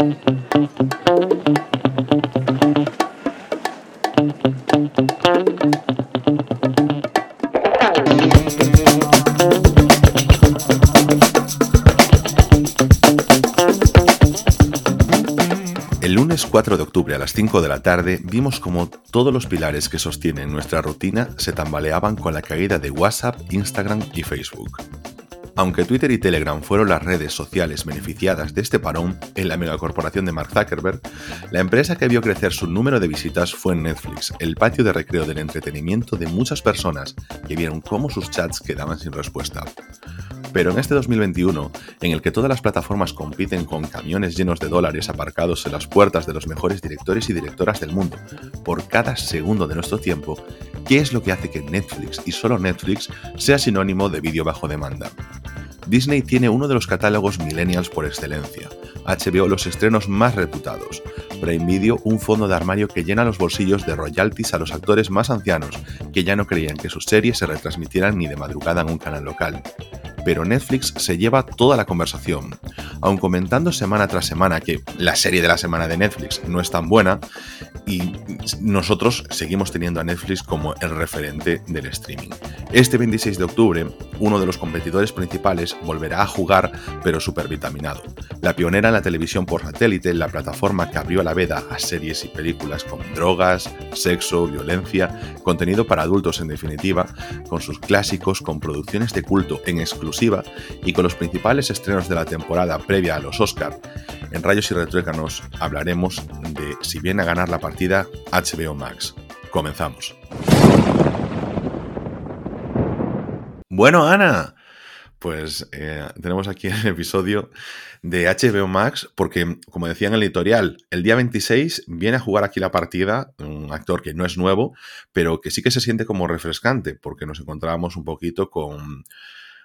El lunes 4 de octubre a las 5 de la tarde vimos como todos los pilares que sostienen nuestra rutina se tambaleaban con la caída de WhatsApp, Instagram y Facebook. Aunque Twitter y Telegram fueron las redes sociales beneficiadas de este parón en la megacorporación de Mark Zuckerberg, la empresa que vio crecer su número de visitas fue Netflix, el patio de recreo del entretenimiento de muchas personas que vieron cómo sus chats quedaban sin respuesta. Pero en este 2021, en el que todas las plataformas compiten con camiones llenos de dólares aparcados en las puertas de los mejores directores y directoras del mundo por cada segundo de nuestro tiempo, ¿qué es lo que hace que Netflix y solo Netflix sea sinónimo de vídeo bajo demanda? Disney tiene uno de los catálogos millennials por excelencia, HBO los estrenos más reputados, Prime Video un fondo de armario que llena los bolsillos de royalties a los actores más ancianos que ya no creían que sus series se retransmitieran ni de madrugada en un canal local pero Netflix se lleva toda la conversación. Aun comentando semana tras semana que la serie de la semana de Netflix no es tan buena, y nosotros seguimos teniendo a Netflix como el referente del streaming. Este 26 de octubre, uno de los competidores principales volverá a jugar, pero supervitaminado. La pionera en la televisión por satélite, la plataforma que abrió la veda a series y películas con drogas, sexo, violencia, contenido para adultos en definitiva, con sus clásicos, con producciones de culto en exclusiva y con los principales estrenos de la temporada previa a los Oscar. En Rayos y Retruécanos hablaremos de si viene a ganar la partida HBO Max. Comenzamos. Bueno, Ana, pues eh, tenemos aquí el episodio de HBO Max, porque, como decía en el editorial, el día 26 viene a jugar aquí la partida un actor que no es nuevo, pero que sí que se siente como refrescante, porque nos encontrábamos un poquito con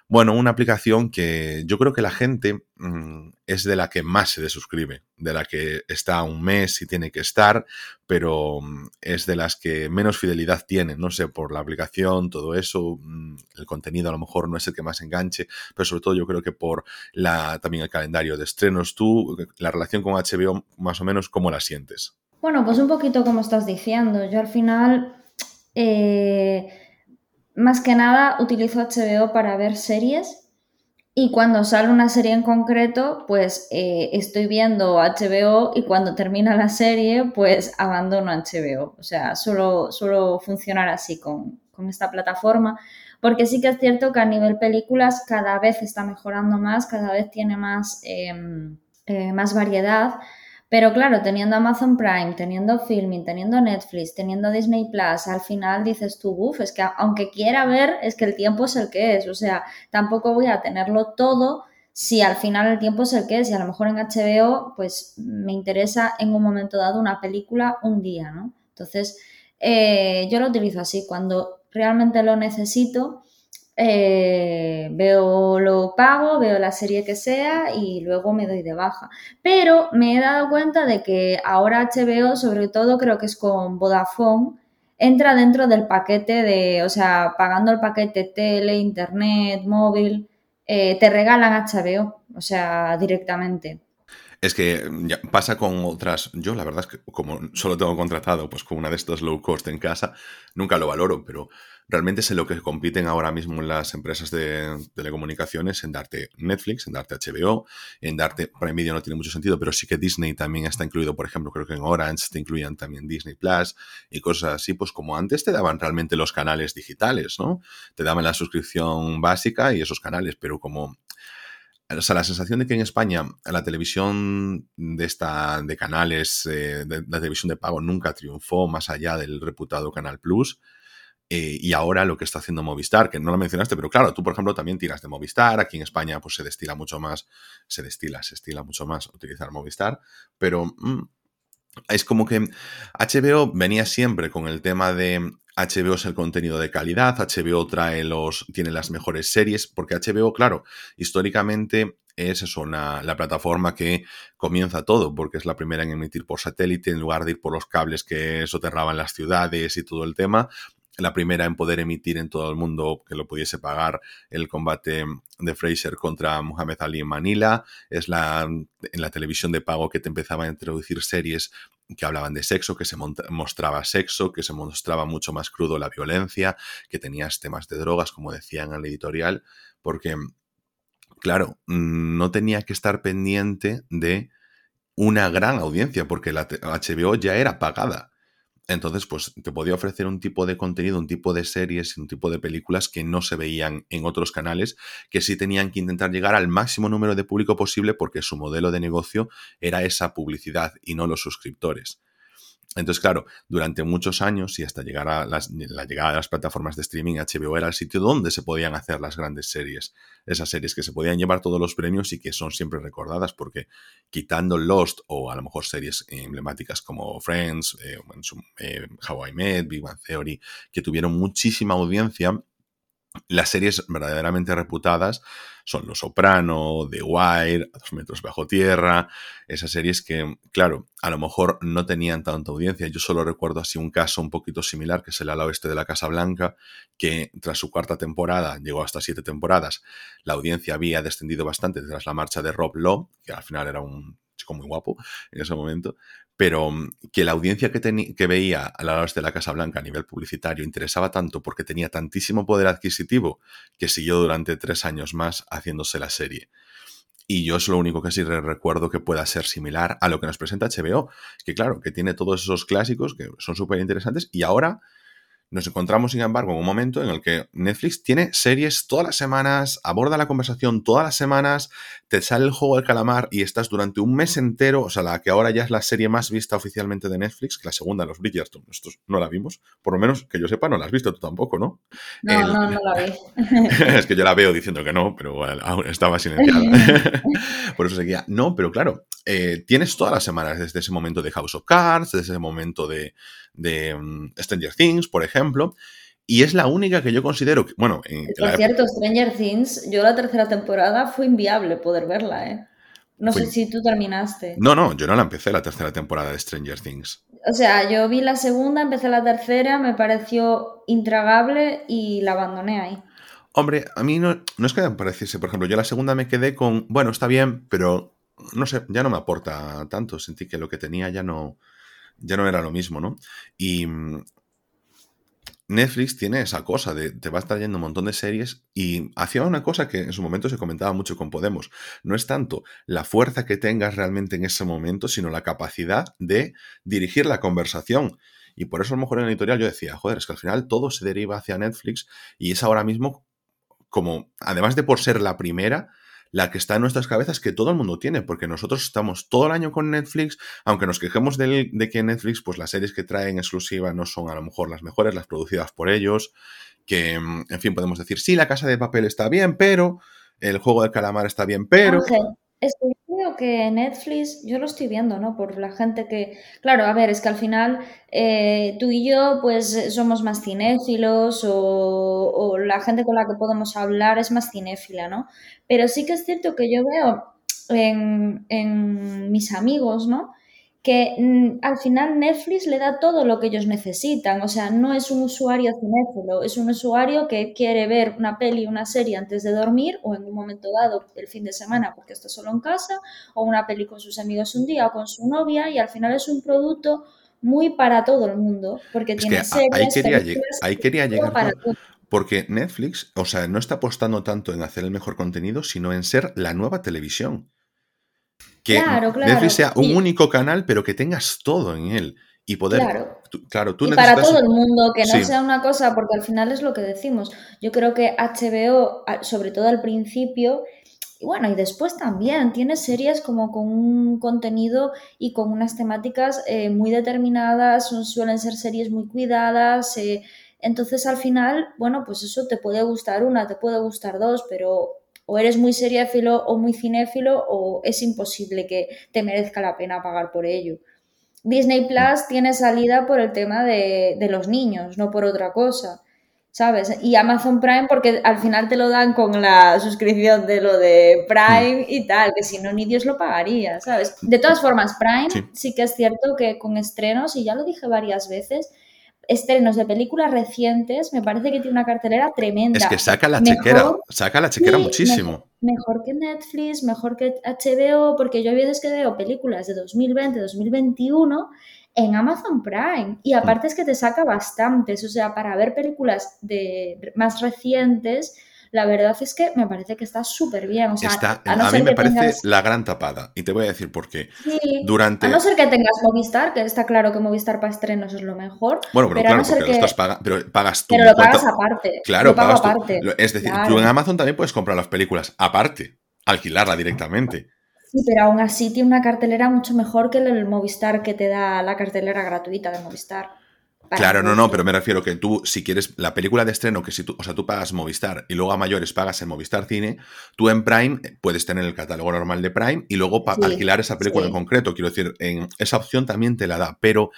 bueno, una aplicación que yo creo que la gente mm, es de la que más se desuscribe, de la que está un mes y tiene que estar, pero mm, es de las que menos fidelidad tiene, no sé, por la aplicación, todo eso, mm, el contenido a lo mejor no es el que más enganche, pero sobre todo yo creo que por la, también el calendario de estrenos. Tú, la relación con HBO, más o menos, ¿cómo la sientes? Bueno, pues un poquito como estás diciendo. Yo al final... Eh más que nada utilizo HBO para ver series y cuando sale una serie en concreto, pues eh, estoy viendo HBO y cuando termina la serie, pues abandono HBO. O sea, solo funcionar así con, esta plataforma. Porque sí que es cierto que a nivel películas cada vez está mejorando más, cada vez tiene más, em, eh, más variedad. Pero claro, teniendo Amazon Prime, teniendo Filming, teniendo Netflix, teniendo Disney Plus, al final dices tú, uff, es que aunque quiera ver, es que el tiempo es el que es. O sea, tampoco voy a tenerlo todo si al final el tiempo es el que es. Y a lo mejor en HBO, pues me interesa en un momento dado una película un día, ¿no? Entonces, eh, yo lo utilizo así. Cuando realmente lo necesito, eh, veo lo pago, veo la serie que sea y luego me doy de baja. Pero me he dado cuenta de que ahora HBO, sobre todo creo que es con Vodafone, entra dentro del paquete de, o sea, pagando el paquete tele, internet, móvil, eh, te regalan HBO, o sea, directamente. Es que pasa con otras. Yo, la verdad es que como solo tengo contratado pues con una de estos low cost en casa, nunca lo valoro, pero realmente es en lo que compiten ahora mismo las empresas de telecomunicaciones, en darte Netflix, en darte HBO, en darte Prime Video no tiene mucho sentido, pero sí que Disney también está incluido, por ejemplo, creo que en Orange te incluían también Disney Plus y cosas así, pues como antes te daban realmente los canales digitales, ¿no? Te daban la suscripción básica y esos canales, pero como o sea, la sensación de que en España la televisión de esta de canales, eh, de, la televisión de pago nunca triunfó más allá del reputado Canal Plus. Eh, y ahora lo que está haciendo Movistar, que no lo mencionaste, pero claro, tú por ejemplo también tiras de Movistar, aquí en España pues se destila mucho más, se destila, se estila mucho más utilizar Movistar, pero mm, es como que HBO venía siempre con el tema de HBO es el contenido de calidad, HBO trae los, tiene las mejores series, porque HBO, claro, históricamente es eso, la plataforma que comienza todo, porque es la primera en emitir por satélite, en lugar de ir por los cables que soterraban las ciudades y todo el tema, la primera en poder emitir en todo el mundo que lo pudiese pagar el combate de Fraser contra Muhammad Ali en Manila. Es la, en la televisión de pago que te empezaba a introducir series que hablaban de sexo, que se mostraba sexo, que se mostraba mucho más crudo la violencia, que tenías temas de drogas, como decían en el editorial, porque, claro, no tenía que estar pendiente de una gran audiencia, porque la HBO ya era pagada. Entonces, pues te podía ofrecer un tipo de contenido, un tipo de series, un tipo de películas que no se veían en otros canales, que sí tenían que intentar llegar al máximo número de público posible porque su modelo de negocio era esa publicidad y no los suscriptores. Entonces, claro, durante muchos años y hasta llegar a la llegada de las plataformas de streaming, HBO era el sitio donde se podían hacer las grandes series. Esas series que se podían llevar todos los premios y que son siempre recordadas porque quitando Lost o a lo mejor series emblemáticas como Friends, eh, eh, How I Met, Big Bang Theory, que tuvieron muchísima audiencia, las series verdaderamente reputadas son Los Soprano, The Wire, A dos metros bajo tierra, esas series que, claro, a lo mejor no tenían tanta audiencia. Yo solo recuerdo así un caso un poquito similar, que es el ala oeste de la Casa Blanca, que tras su cuarta temporada, llegó hasta siete temporadas, la audiencia había descendido bastante tras la marcha de Rob Lowe, que al final era un chico muy guapo en ese momento, pero mm, que la audiencia que, que veía a la de la Casa Blanca a nivel publicitario interesaba tanto porque tenía tantísimo poder adquisitivo que siguió durante tres años más haciéndose la serie. Y yo es lo único que sí recuerdo que pueda ser similar a lo que nos presenta HBO, que claro, que tiene todos esos clásicos que son súper interesantes y ahora nos encontramos, sin embargo, en un momento en el que Netflix tiene series todas las semanas, aborda la conversación todas las semanas, te sale el juego del calamar y estás durante un mes entero, o sea, la que ahora ya es la serie más vista oficialmente de Netflix, que la segunda, Los Bridgerton, nosotros no la vimos, por lo menos que yo sepa, no la has visto tú tampoco, ¿no? No, no, no la vi. es que yo la veo diciendo que no, pero bueno, aún estaba silenciada. por eso seguía. No, pero claro, eh, tienes todas las semanas desde ese momento de House of Cards, desde ese momento de de mm, Stranger Things, por ejemplo. Y es la única que yo considero que, bueno... En por cierto, Stranger Things, yo la tercera temporada fue inviable poder verla, ¿eh? No sé si tú terminaste. No, no, yo no la empecé la tercera temporada de Stranger Things. O sea, yo vi la segunda, empecé la tercera, me pareció intragable y la abandoné ahí. Hombre, a mí no, no es que me pareciese, por ejemplo, yo la segunda me quedé con, bueno, está bien, pero no sé, ya no me aporta tanto. Sentí que lo que tenía ya no, ya no era lo mismo, ¿no? Y mm, Netflix tiene esa cosa de te va trayendo un montón de series y hacía una cosa que en su momento se comentaba mucho con Podemos. No es tanto la fuerza que tengas realmente en ese momento, sino la capacidad de dirigir la conversación. Y por eso a lo mejor en el editorial yo decía, joder, es que al final todo se deriva hacia Netflix y es ahora mismo como, además de por ser la primera, la que está en nuestras cabezas que todo el mundo tiene, porque nosotros estamos todo el año con Netflix, aunque nos quejemos de, que Netflix, pues las series que traen exclusiva no son a lo mejor las mejores, las producidas por ellos, que, mm, en fin, podemos decir, sí, la casa de papel está bien, pero el juego del calamar está bien, pero creo que Netflix, yo lo estoy viendo, ¿no? Por la gente que, claro, a ver, es que al final eh, tú y yo pues somos más cinéfilos o, la gente con la que podemos hablar es más cinéfila, ¿no? Pero sí que es cierto que yo veo en, en mis amigos, ¿no? Que mm, al final Netflix le da todo lo que ellos necesitan. O sea, no es un usuario cinéfilo, es un usuario que quiere ver una peli, una serie antes de dormir o en un momento dado el fin de semana porque está solo en casa, o una peli con sus amigos un día o con su novia y al final es un producto muy para todo el mundo porque tiene series, ahí quería, ahí quería llegar para porque Netflix, o sea, no está apostando tanto en hacer el mejor contenido, sino en ser la nueva televisión que claro, Netflix sea un único canal, pero que tengas todo en él. Y poder. Claro, tú, claro, tú y para todo el mundo, que no sea una cosa, porque al final es lo que decimos. Yo creo que HBO, sobre todo al principio, y bueno, y después también, tiene series como con un contenido y con unas temáticas eh, muy determinadas, suelen ser series muy cuidadas. Eh, entonces, al final, bueno, pues eso te puede gustar una, te puede gustar dos, pero o eres muy seriéfilo o muy cinéfilo o es imposible que te merezca la pena pagar por ello. Disney Plus tiene salida por el tema de, los niños, no por otra cosa. ¿Sabes? Y Amazon Prime porque al final te lo dan con la suscripción de lo de Prime y tal, que si no ni Dios lo pagaría, ¿sabes? De todas formas, Prime sí. que es cierto que con estrenos, y ya lo dije varias veces, estrenos de películas recientes, me parece que tiene una cartelera tremenda. Es que saca la chequera, saca la chequera muchísimo. Mejor, que Netflix, mejor que HBO, porque yo a veces que veo películas de 2020, 2021 en Amazon Prime. Y aparte es que te saca bastantes, o sea, para ver películas de más recientes la verdad es que me parece que está súper bien. a, mí me parece la gran tapada. Y te voy a decir por qué. Durante... A no ser que tengas Movistar, que está claro que Movistar para estrenos es lo mejor. Bueno, pero, claro, porque lo estás pero pagas tú. Pero lo pagas aparte. Claro, lo pagas aparte. Es decir, tú en Amazon también puedes comprar las películas aparte, alquilarla directamente. Sí, pero aún así tiene una cartelera mucho mejor que el Movistar que te da la cartelera gratuita de Movistar. Claro, no, no, pero me refiero que tú, si quieres la película de estreno, que si tú, o sea, tú pagas Movistar y luego a mayores pagas en Movistar Cine, tú en Prime puedes tener el catálogo normal de Prime y luego para alquilar esa película en concreto. Quiero decir, en esa opción también te la da, pero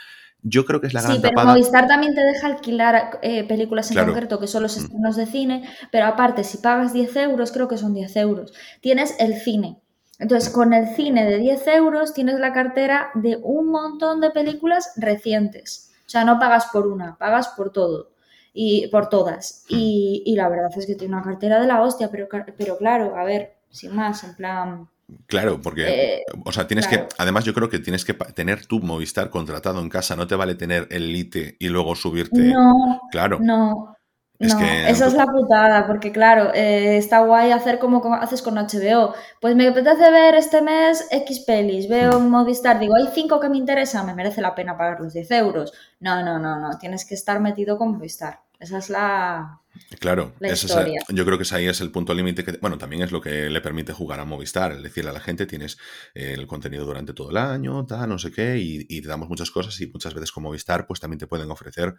yo creo que es la gran Sí, pero Movistar también te deja alquilar eh, películas en concreto, que son los mm. estrenos de cine, pero aparte, si pagas 10 euros, creo que son 10 euros, tienes el cine. Entonces, con el cine de 10 euros tienes la cartera de un montón de películas recientes. O sea, no pagas por una, pagas por todo y por todas. Y, la verdad es que tiene una cartera de la hostia, pero, pero claro, a ver, sin más, en plan... Claro, porque, eh, o sea, tienes que, además yo creo que tienes que tener tu Movistar contratado en casa, no te vale tener el Lite y luego subirte. No, claro. No, no, esa es la putada, porque claro, eh, está guay hacer como haces con HBO. Pues me apetece ver este mes X pelis, veo un Movistar, digo, hay cinco que me interesan, me merece la pena pagar los 10 euros. No, no, no, no, tienes que estar metido con Movistar. Esa es la. Claro, yo creo que ahí es el punto límite que, bueno, también es lo que le permite jugar a Movistar, es decirle a la gente, tienes el contenido durante todo el año, tal, no sé qué, y, y te damos muchas cosas y muchas veces con Movistar, pues también te pueden ofrecer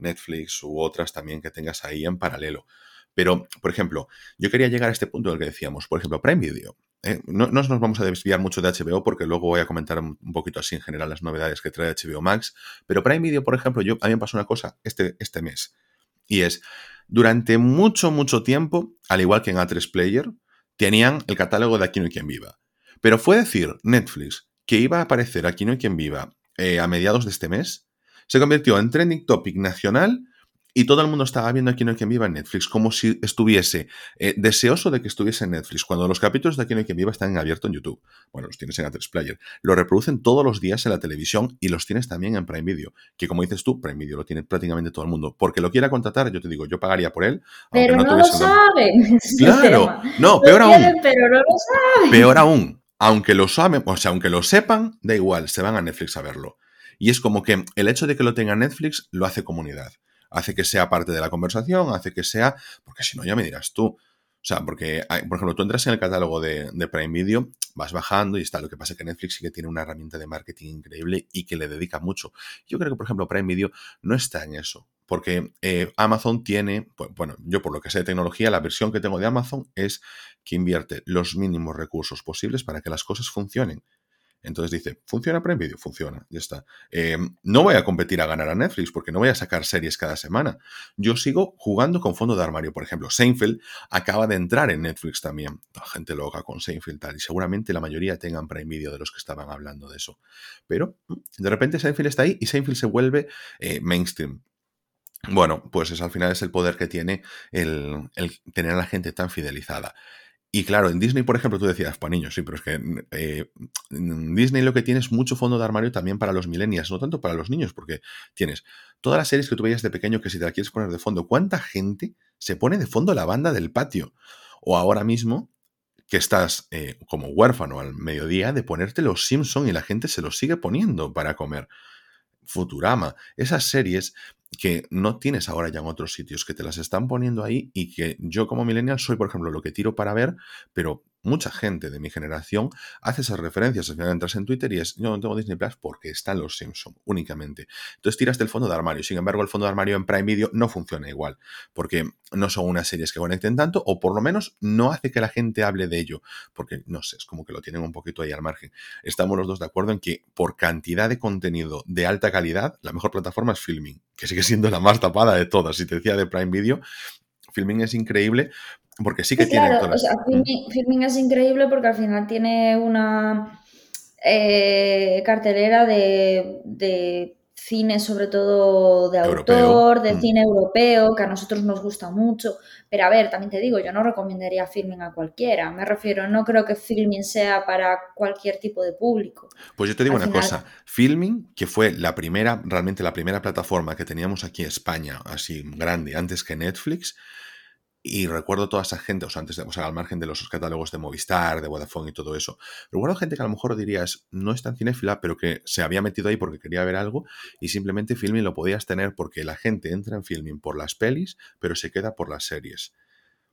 Netflix u otras también que tengas ahí en paralelo. Pero, por ejemplo, yo quería llegar a este punto del que decíamos, por ejemplo, Prime Video. ¿eh? no, nos vamos a desviar mucho de HBO porque luego voy a comentar un poquito así en general las novedades que trae HBO Max. Pero Prime Video, por ejemplo, yo, a mí me pasó una cosa este, este mes. Y es, durante mucho, mucho tiempo, al igual que en A3 Player, tenían el catálogo de Aquí no hay quien viva. Pero fue decir Netflix que iba a aparecer Aquí no hay quien viva eh, a mediados de este mes se convirtió en trending topic nacional y todo el mundo estaba viendo Aquí no hay quien viva en Netflix, como si estuviese eh, deseoso de que estuviese en Netflix, cuando los capítulos de Aquí no hay quien viva están en abierto en YouTube. Bueno, los tienes en A3 Player. Lo reproducen todos los días en la televisión y los tienes también en Prime Video, que como dices tú, Prime Video lo tiene prácticamente todo el mundo. Porque lo quiera contratar, yo te digo, yo pagaría por él. Pero no, lo saben. Claro, no, peor aún. Pero no lo saben. Peor aún, aunque lo saben, o sea, aunque lo sepan, da igual, se van a Netflix a verlo. Y es como que el hecho de que lo tenga Netflix lo hace comunidad. Hace que sea parte de la conversación, hace que sea. Porque si no, ya me dirás tú. O sea, porque, por ejemplo, tú entras en el catálogo de, Prime Video, vas bajando y está. Lo que pasa es que Netflix sí que tiene una herramienta de marketing increíble y que le dedica mucho. Yo creo que, por ejemplo, Prime Video no está en eso. Porque eh, Amazon tiene, pues, bueno, yo por lo que sé de tecnología, la versión que tengo de Amazon es que invierte los mínimos recursos posibles para que las cosas funcionen. Entonces dice, ¿funciona Prime Video? Funciona, ya está. Eh, no voy a competir a ganar a Netflix porque no voy a sacar series cada semana. Yo sigo jugando con fondo de armario. Por ejemplo, Seinfeld acaba de entrar en Netflix también. La gente loca con Seinfeld tal. Y seguramente la mayoría tengan Prime Video de los que estaban hablando de eso. Pero mm, de repente Seinfeld está ahí y Seinfeld se vuelve eh, mainstream. Bueno, pues es, al final es el poder que tiene el, el tener a la gente tan fidelizada. Y claro, en Disney, por ejemplo, tú decías, para niños, sí, pero es que eh, Disney lo que tiene es mucho fondo de armario también para los millennials, no tanto para los niños, porque tienes todas las series que tú veías de pequeño que si te la quieres poner de fondo, ¿cuánta gente se pone de fondo la banda del patio? O ahora mismo que estás eh, como huérfano al mediodía de ponerte los Simpson y la gente se los sigue poniendo para comer. Futurama, esas series que no tienes ahora ya en otros sitios, que te las están poniendo ahí y que yo como millennial soy, por ejemplo, lo que tiro para ver, pero mucha gente de mi generación hace esas referencias. Al final entras en Twitter y es, yo no tengo Disney Plus porque están los Simpsons únicamente. Entonces tiras del fondo de armario. Sin embargo, el fondo de armario en Prime Video no funciona igual, porque no son unas series que conecten tanto, o por lo menos no hace que la gente hable de ello, porque no sé, es como que lo tienen un poquito ahí al margen. Estamos los dos de acuerdo en que por cantidad de contenido de alta calidad, la mejor plataforma es Filming, que sigue siendo la más tapada de todas. Si te decía de Prime Video, Filming es increíble porque sí que tiene claro, filming, es increíble porque al final tiene una eh, cartelera de, cine sobre todo de autor, de mm. cine europeo, que a nosotros nos gusta mucho. Pero a ver, también te digo, yo no recomendaría filming a cualquiera. Me refiero, no creo que filming sea para cualquier tipo de público. Pues yo te digo una cosa, filming, que fue la primera, realmente la primera plataforma que teníamos aquí en España, así grande, antes que Netflix, y recuerdo toda esa gente, o sea, antes de, o sea, al margen de los catálogos de Movistar, de Vodafone y todo eso. Recuerdo gente que a lo mejor dirías, no es tan cinéfila, pero que se había metido ahí porque quería ver algo y simplemente Filming lo podías tener porque la gente entra en Filming por las pelis, pero se queda por las series.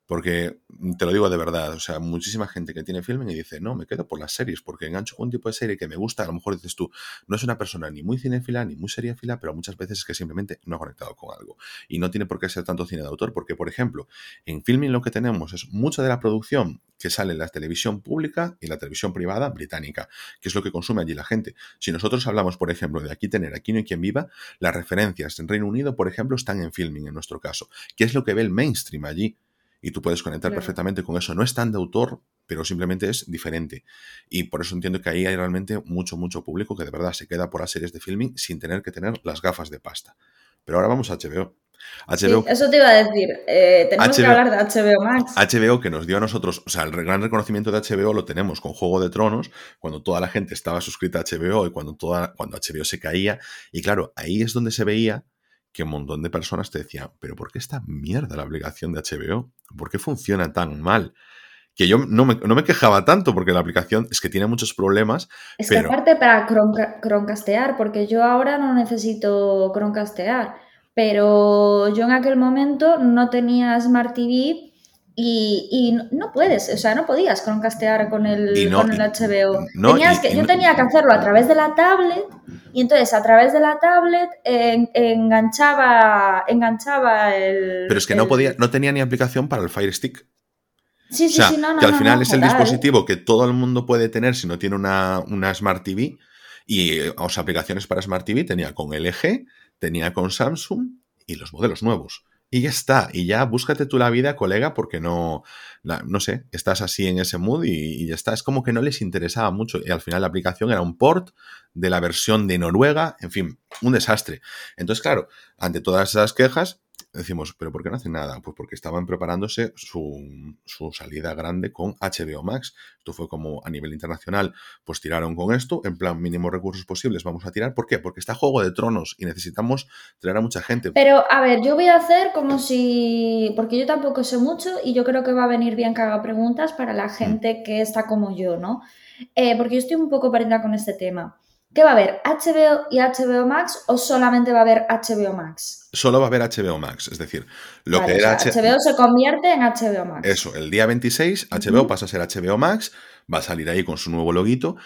Porque mm, te lo digo de verdad, o sea, muchísima gente que tiene filming y dice, no, me quedo por las series, porque engancho con un tipo de serie que me gusta, a lo mejor dices tú, no es una persona ni muy cinéfila ni muy seriéfila, pero muchas veces es que simplemente no ha conectado con algo. Y no tiene por qué ser tanto cine de autor, porque, por ejemplo, en filming lo que tenemos es mucha de la producción que sale en la televisión pública y la televisión privada británica, que es lo que consume allí la gente. Si nosotros hablamos, por ejemplo, de aquí tener, aquí no hay quien viva, las referencias en Reino Unido, por ejemplo, están en filming en nuestro caso, que es lo que ve el mainstream allí y tú puedes conectar perfectamente con eso. No es tan de autor, pero simplemente es diferente. Y por eso entiendo que ahí hay realmente mucho, mucho público que de verdad se queda por las series de filming sin tener que tener las gafas de pasta. Pero ahora vamos a HBO. HBO eso te iba a decir. Eh, tenemos que hablar de HBO Max. HBO que nos dio a nosotros, o sea, el gran reconocimiento de HBO lo tenemos con Juego de Tronos, cuando toda la gente estaba suscrita a HBO y cuando, toda, cuando HBO se caía. Y claro, ahí es donde se veía que un montón de personas te decían, pero ¿por qué esta mierda la aplicación de HBO? ¿Por qué funciona tan mal? Que yo no me, quejaba tanto porque la aplicación es que tiene muchos problemas. Es que aparte para croncastear, porque yo ahora no necesito croncastear, pero yo en aquel momento no tenía Smart TV y, no puedes, o sea, no podías croncastear con el, con el HBO. Tenías que, yo tenía que hacerlo a través de la tablet y entonces a través de la tablet enganchaba, enganchaba el... Pero es que no podía, no tenía ni aplicación para el Fire Stick. Sí, sí, sí, no, no. Que al final es el dispositivo que todo el mundo puede tener si no tiene una, una Smart TV. Y las aplicaciones para Smart TV tenía con LG, tenía con Samsung y los modelos nuevos y ya está. Y ya búscate tú la vida, colega, porque no, no sé, estás así en ese mood y, ya está. Es como que no les interesaba mucho. Y al final la aplicación era un port de la versión de Noruega, en fin, un desastre. Entonces, claro, ante todas esas quejas, decimos, ¿pero por qué no hacen nada? Pues porque estaban preparándose su, salida grande con HBO Max. Esto fue como a nivel internacional, pues tiraron con esto, en plan mínimos recursos posibles vamos a tirar. ¿Por qué? Porque está Juego de Tronos y necesitamos traer a mucha gente. Pero, a ver, yo voy a hacer como si, porque yo tampoco sé mucho y yo creo que va a venir bien que haga preguntas para la mm. gente que está como yo, ¿no? Eh, porque yo estoy un poco perdida con este tema. ¿Qué va a haber? ¿HBO y HBO Max o solamente va a haber HBO Max? Solo va a haber HBO Max, es decir, lo que era HBO se convierte en HBO Max. Eso, el día 26 HBO pasa a ser HBO Max, va a salir ahí con su nuevo loguito.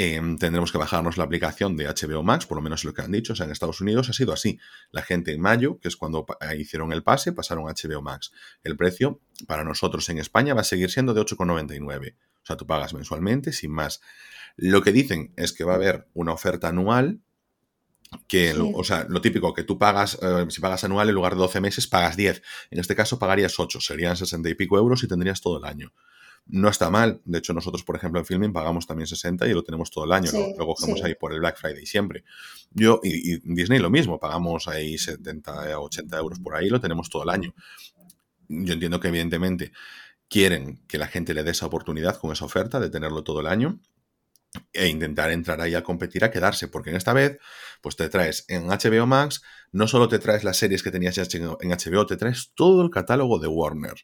Em, tendremos que bajarnos la aplicación de HBO Max, por lo menos lo que han dicho. O sea, en Estados Unidos ha sido así. La gente en mayo, que es cuando hicieron el pase, pasaron a HBO Max. El precio para nosotros en España va a seguir siendo de 8,99. O sea, tú pagas mensualmente, sin más. Lo que dicen es que va a haber una oferta anual que, o sea, lo típico, que tú pagas, eh, si pagas anual en lugar de 12 meses, pagas 10. En este caso pagarías 8, serían 60 y pico euros y tendrías todo el año. No está mal, de hecho nosotros, por ejemplo, en Filming pagamos también 60 y lo tenemos todo el año, lo, cogemos ahí por el Black Friday siempre. Yo y, y, Disney lo mismo, pagamos ahí 70 o 80 euros por ahí, lo tenemos todo el año. Yo entiendo que evidentemente quieren que la gente le dé esa oportunidad con esa oferta de tenerlo todo el año e intentar entrar ahí a competir a quedarse, porque en esta vez, pues te traes en HBO Max, no solo te traes las series que tenías en HBO, te traes todo el catálogo de Warner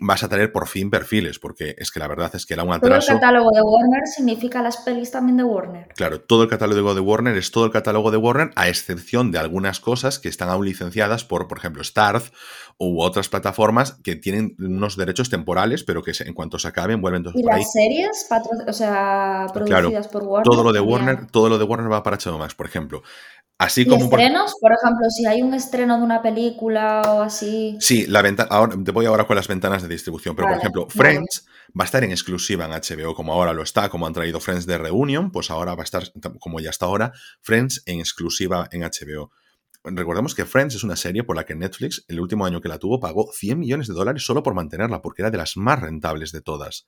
vas a tener por fin perfiles, porque es que la verdad es que era un atraso. Todo el catálogo de Warner significa las pelis también de Warner. Claro, todo el catálogo de Warner es todo el catálogo de Warner, a excepción de algunas cosas que están aún licenciadas por, por ejemplo, Starz u otras plataformas que tienen unos derechos temporales, pero que en cuanto se acaben vuelven todos ¿Y las series, o sea, producidas por Warner? Todo lo de Warner, todo lo de Warner va para HBO Max, por ejemplo. Así como estrenos? Por... ejemplo, si hay un estreno de una película o así. Sí, la ventana. Ahora, te voy ahora con las ventanas de distribución, pero por ejemplo, Friends va a estar en exclusiva en HBO, como ahora lo está, como han traído Friends de Reunion, pues ahora va a estar, como ya está ahora, Friends en exclusiva en HBO. Recordemos que Friends es una serie por la que Netflix, el último año que la tuvo, pagó 100 millones de dólares solo por mantenerla, porque era de las más rentables de todas.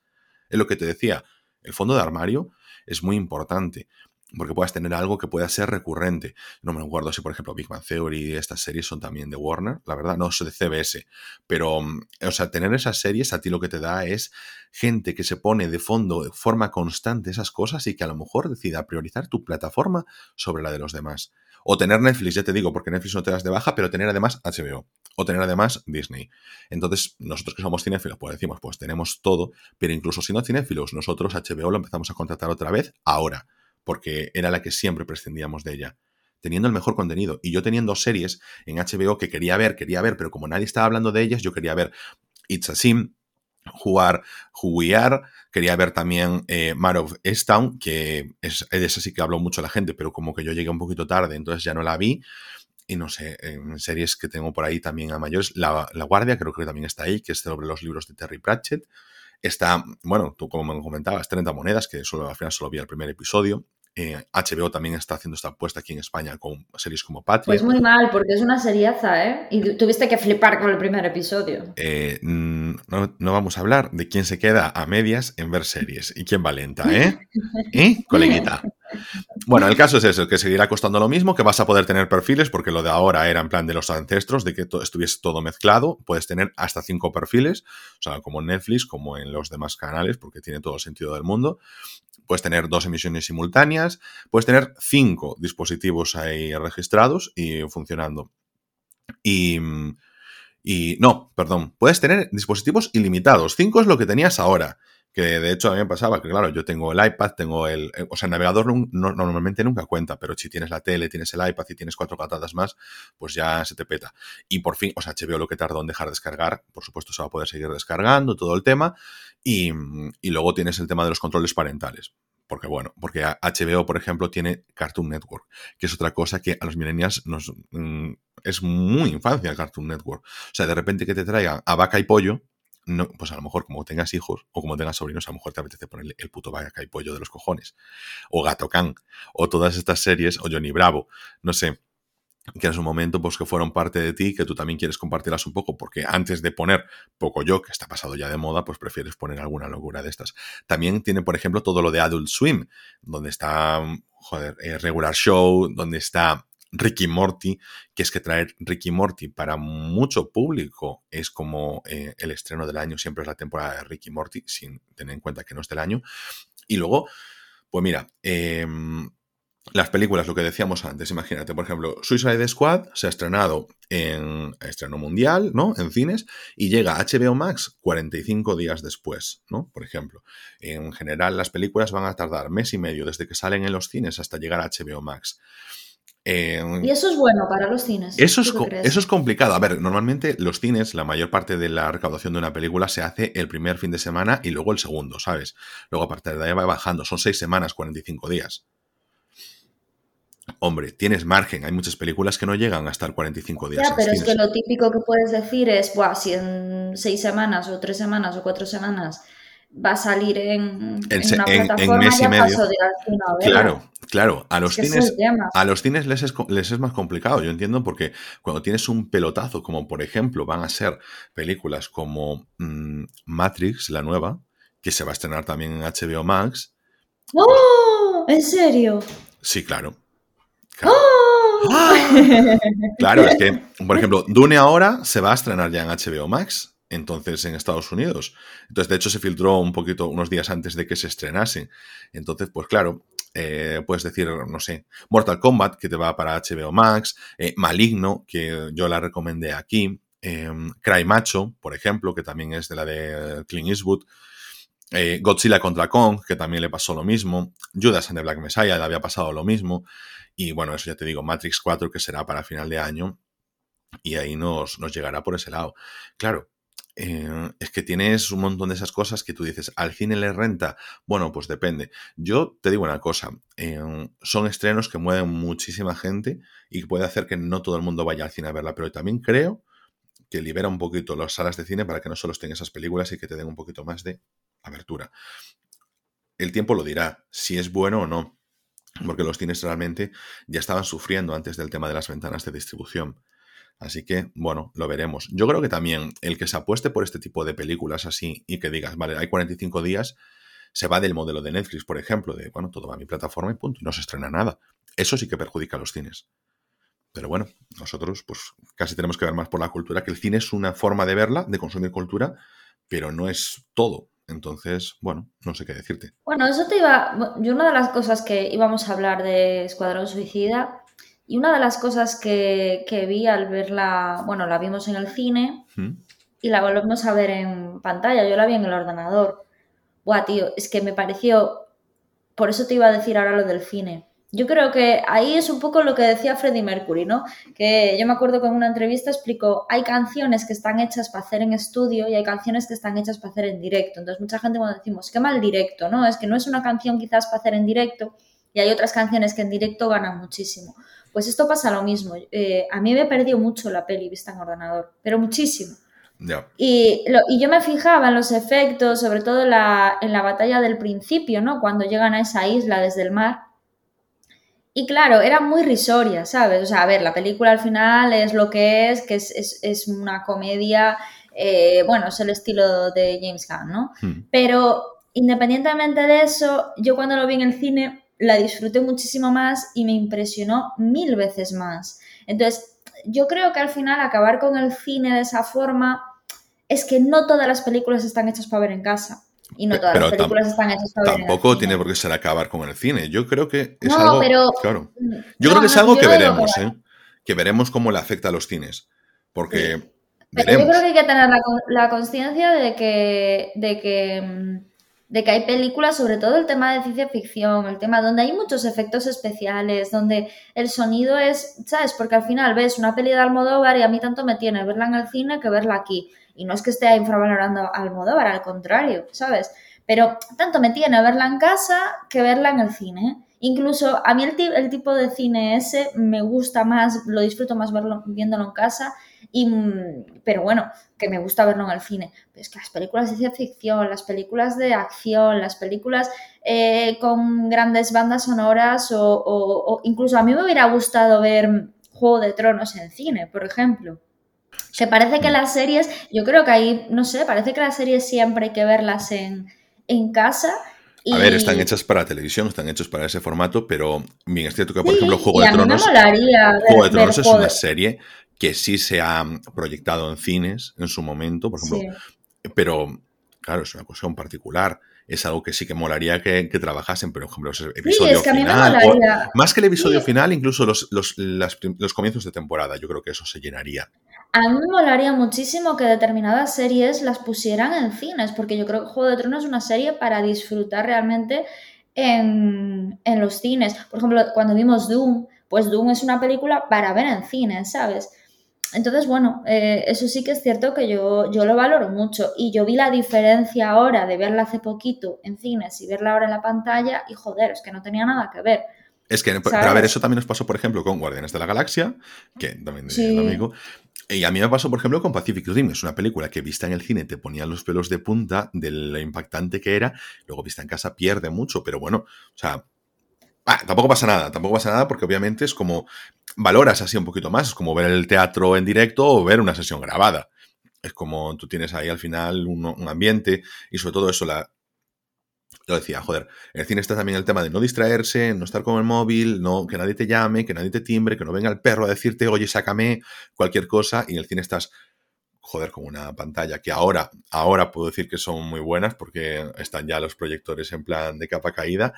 Es lo que te decía, el fondo de armario es muy importante. Porque puedas tener algo que pueda ser recurrente. No me acuerdo si, por ejemplo, Big Bang Theory estas series son también de Warner, la verdad, no, son de CBS, pero, mm, o sea, tener esas series a ti lo que te da es gente que se pone de fondo de forma constante esas cosas y que a lo mejor decida priorizar tu plataforma sobre la de los demás. O tener Netflix, ya te digo, porque Netflix no te das de baja, pero tener además HBO. O tener además Disney. Entonces, nosotros que somos cinéfilos, pues decimos, pues tenemos todo, pero incluso siendo cinéfilos, nosotros HBO lo empezamos a contratar otra vez ahora porque era la que siempre prescindíamos de ella. Teniendo el mejor contenido. Y yo teniendo series en HBO que quería ver, quería ver, pero como nadie estaba hablando de ellas, yo quería ver It's a Sim, jugar Juguiar, quería ver también eh, Mar of Easttown, que es, de esa que habló mucho la gente, pero como que yo llegué un poquito tarde, entonces ya no la vi. Y no sé, en series que tengo por ahí también a mayores, La, la Guardia creo que también está ahí, que es sobre los libros de Terry Pratchett. Está, bueno, tú como me comentabas, 30 monedas, que solo, al final solo vi el primer episodio. HBO eh, también está haciendo esta apuesta aquí en España con series como Patria. Pues muy mal, porque es una seriaza, ¿eh? Y tuviste que flipar con el primer episodio. Eh, mm, no, vamos a hablar de quién se queda a medias en ver series y quién va lenta, ¿eh? ¿Eh, coleguita? Bueno, el caso es eso, que seguirá costando lo mismo, que vas a poder tener perfiles, porque lo de ahora era en plan de los ancestros, de que estuviese todo mezclado. Puedes tener hasta cinco perfiles, o sea, como en Netflix, como en los demás canales, porque tiene todo el sentido del mundo puedes tener dos emisiones simultáneas, puedes tener cinco dispositivos ahí registrados y funcionando. Y, y no, perdón, puedes tener dispositivos ilimitados. Cinco es lo que tenías ahora. Que de hecho a mí me pasaba que, claro, yo tengo el iPad, tengo el. O sea, el navegador normalmente nunca cuenta, pero si tienes la tele, tienes el iPad y tienes cuatro patadas más, pues ya se te peta. Y por fin, o sea, HBO lo que tardó en dejar de descargar, por supuesto se va a poder seguir descargando, todo el tema. Y, y luego tienes el tema de los controles parentales porque bueno, porque HBO, por ejemplo, tiene Cartoon Network, que es otra cosa que a los millennials nos mm, es muy infancia Cartoon Network. O sea, de repente que te traigan a vaca y pollo, pues a lo mejor como tengas hijos o como tengas sobrinos, a lo mejor te apetece ponerle el puto vaca y pollo de los cojones. O Gato Can, o todas estas series, o Johnny Bravo, no sé que en su momento pues que fueron parte de ti, que tú también quieres compartirlas un poco, porque antes de poner poco yo, que está pasado ya de moda, pues prefieres poner alguna locura de estas. También tiene, por ejemplo, todo lo de Adult Swim, donde está, eh, Regular Show, donde está Ricky Morty, que es que traer Ricky Morty para mucho público es como eh, el estreno del año, siempre es la temporada de Ricky Morty, sin tener en cuenta que no es del año. Y luego, pues mira, eh, las películas, lo que decíamos antes, imagínate, por ejemplo, Suicide Squad se ha estrenado en estreno mundial, ¿no? En cines, y llega a HBO Max 45 días después, ¿no? Por ejemplo. En general, las películas van a tardar mes y medio desde que salen en los cines hasta llegar a HBO Max. Y eso es bueno para los cines. Eso es, eso es complicado. A ver, normalmente los cines, la mayor parte de la recaudación de una película se hace el primer fin de semana y luego el segundo, ¿sabes? Luego a partir de ahí va bajando. Son seis semanas, 45 días. Hombre, tienes margen. Hay muchas películas que no llegan a estar 45 días. Ya, pero es que lo típico que puedes decir es, Buah, si en seis semanas o tres semanas o cuatro semanas va a salir en, en, una plataforma, mes y medio. claro, claro. A los cines, a los cines les es, les es más complicado. Yo entiendo porque cuando tienes un pelotazo, como por ejemplo van a ser películas como mm, Matrix, la nueva, que se va a estrenar también en HBO Max. ¡Oh! ¿En serio? Sí, claro. Claro. es que, por ejemplo, Dune ahora se va a estrenar ya en HBO Max, entonces en Estados Unidos. Entonces, de hecho, se filtró un poquito, unos días antes de que se estrenase. Entonces, pues claro, eh, puedes decir, no sé, Mortal Kombat, que te va para HBO Max, eh, Maligno, que yo la recomendé aquí, eh, Cry Macho, por ejemplo, que también es de la de Clint Eastwood. Godzilla contra Kong, que también le pasó lo mismo. Judas and the Black Messiah le había pasado lo mismo. Y bueno, eso ya te digo, Matrix 4 que será para final de año y ahí nos, nos llegará por ese lado. Claro, eh, es que tienes un montón de esas cosas que tú dices, ¿al cine le renta? Bueno, pues depende. Yo te digo una cosa, eh, son estrenos que mueven muchísima gente y puede hacer que no todo el mundo vaya al cine a verla, pero también creo que libera un poquito las salas de cine para que no solo estén esas películas y que te den un poquito más de abertura. El tiempo lo dirá, si es bueno o no porque los cines realmente ya estaban sufriendo antes del tema de las ventanas de distribución. Así que, bueno, lo veremos. Yo creo que también el que se apueste por este tipo de películas así y que digas, vale, hay 45 días, se va del modelo de Netflix, por ejemplo, de, bueno, todo va a mi plataforma y punto, y no se estrena nada. Eso sí que perjudica a los cines. Pero bueno, nosotros pues casi tenemos que ver más por la cultura, que el cine es una forma de verla, de consumir cultura, pero no es todo. Entonces, bueno, no sé qué decirte. Bueno, eso te iba. Yo, una de las cosas que íbamos a hablar de Escuadrón Suicida, y una de las cosas que, vi al verla, bueno, la vimos en el cine ¿Mm? y la volvemos a ver en pantalla. Yo la vi en el ordenador. Buah, tío, es que me pareció. Por eso te iba a decir ahora lo del cine. Yo creo que ahí es un poco lo que decía Freddie Mercury, ¿no? Que yo me acuerdo que en una entrevista explicó, hay canciones que están hechas para hacer en estudio y hay canciones que están hechas para hacer en directo. Entonces mucha gente cuando decimos, qué mal directo, ¿no? Es que no es una canción quizás para hacer en directo y hay otras canciones que en directo ganan muchísimo. Pues esto pasa lo mismo. Eh, a mí me he perdido mucho la peli vista en ordenador, pero muchísimo. Y, y, yo me fijaba en los efectos, sobre todo en la, en la batalla del principio, ¿no? Cuando llegan a esa isla desde el mar y claro, era muy risoria, ¿sabes? O sea, a ver, la película al final es lo que es, que es, una comedia, eh, bueno, es el estilo de James Gunn, ¿no? Hmm. Pero independientemente de eso, yo cuando lo vi en el cine la disfruté muchísimo más y me impresionó mil veces más. Entonces, yo creo que al final acabar con el cine de esa forma es que no todas las películas están hechas para ver en casa. Y no todas las películas están hechas para Tampoco tiene por qué ser acabar con el cine. Yo creo que es algo. Claro. Yo creo que es algo que veremos, ¿eh? Que veremos cómo le afecta a los cines. Porque. Pero yo creo que hay que tener la, conciencia de que, de que mm, de que hay películas, sobre todo el tema de ciencia ficción, el tema donde hay muchos efectos especiales, donde el sonido es, ¿sabes? Porque al final ves una peli de Almodóvar y a mí tanto me tiene verla en el cine que verla aquí. Y no es que esté infravalorando a Almodóvar, al contrario, ¿sabes? Pero tanto me tiene verla en casa que verla en el cine. Incluso a mí el, el tipo de cine ese me gusta más, lo disfruto más verlo, viéndolo en casa y, mm, pero bueno, que me gusta verlo en el cine. Pero es que las películas de ciencia ficción, las películas de acción, las películas eh, con grandes bandas sonoras o, incluso a mí me hubiera gustado ver Juego de Tronos en cine, por ejemplo. Que parece que las series, yo creo que ahí, no sé, parece que las series siempre hay que verlas en, en casa. A ver, están hechas para televisión, están hechos para ese formato, pero bien, es cierto que, por ejemplo, Juego de Tronos. Juego de Tronos es una serie que sí se ha proyectado en cines en su momento, por ejemplo, pero claro, es una cuestión particular. Es algo que sí que molaría que, trabajasen, pero por ejemplo, el episodio final. más que el episodio final, incluso los, los, comienzos de temporada, yo creo que eso se llenaría. A mí me molaría muchísimo que determinadas series las pusieran en cines, porque yo creo que Juego de Tronos es una serie para disfrutar realmente en, en los cines. Por ejemplo, cuando vimos Doom, pues Doom es una película para ver en cines, ¿sabes? Entonces, bueno, eh, eso sí que es cierto que yo, yo lo valoro mucho y yo vi la diferencia ahora de verla hace poquito en cines y verla ahora en la pantalla y joder, es que no tenía nada que ver. Es que, pero a ver, eso también nos pasó, por ejemplo, con Guardianes de la Galaxia, que también de amigo. Y a mí me pasó, por ejemplo, con Pacific Rim. Es una película que vista en el cine te ponía los pelos de punta de lo impactante que era. Luego vista en casa pierde mucho, pero bueno, o sea, Ah, tampoco pasa nada, tampoco pasa nada porque obviamente es como valoras así un poquito más, es como ver el teatro en directo o ver una sesión grabada. Es como tú tienes ahí al final un, ambiente y sobre todo eso, la, yo decía, joder, en el cine está también el tema de no distraerse, no estar con el móvil, no, que nadie te llame, que nadie te timbre, que no venga el perro a decirte, oye, sácame cualquier cosa, y en el cine estás, joder, con una pantalla que ahora, ahora puedo decir que son muy buenas porque están ya los proyectores en plan de capa caída,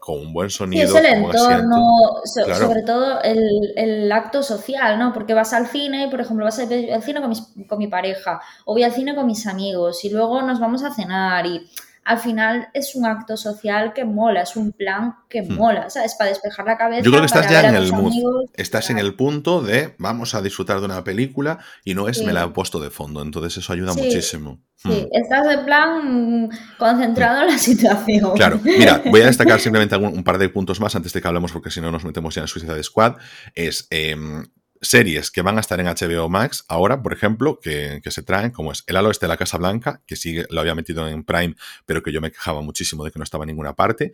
con un buen sonido. Sí, es el entorno, sobre todo el, acto social, ¿no? Porque vas al cine, por ejemplo, vas al cine con, con mi pareja, o voy al cine con mis amigos, y luego nos vamos a cenar, y al final es un acto social que mola, es un plan que hmm. mola, ¿sabes? Para despejar la cabeza. Yo creo que estás ya en el mood. estás en el punto de vamos a disfrutar de una película y no es me la he puesto de fondo, entonces eso ayuda muchísimo. Sí, hmm. estás de plan concentrado en la situación. Claro, mira, voy a destacar simplemente un par de puntos más antes de que hablemos, porque si no nos metemos ya en Suicide Squad. Es em, series que van a estar en HBO Max ahora, por ejemplo, que, se traen, como es El Halo este de la Casa Blanca, que sí lo había metido en Prime, pero que yo me quejaba muchísimo de que no estaba en ninguna parte.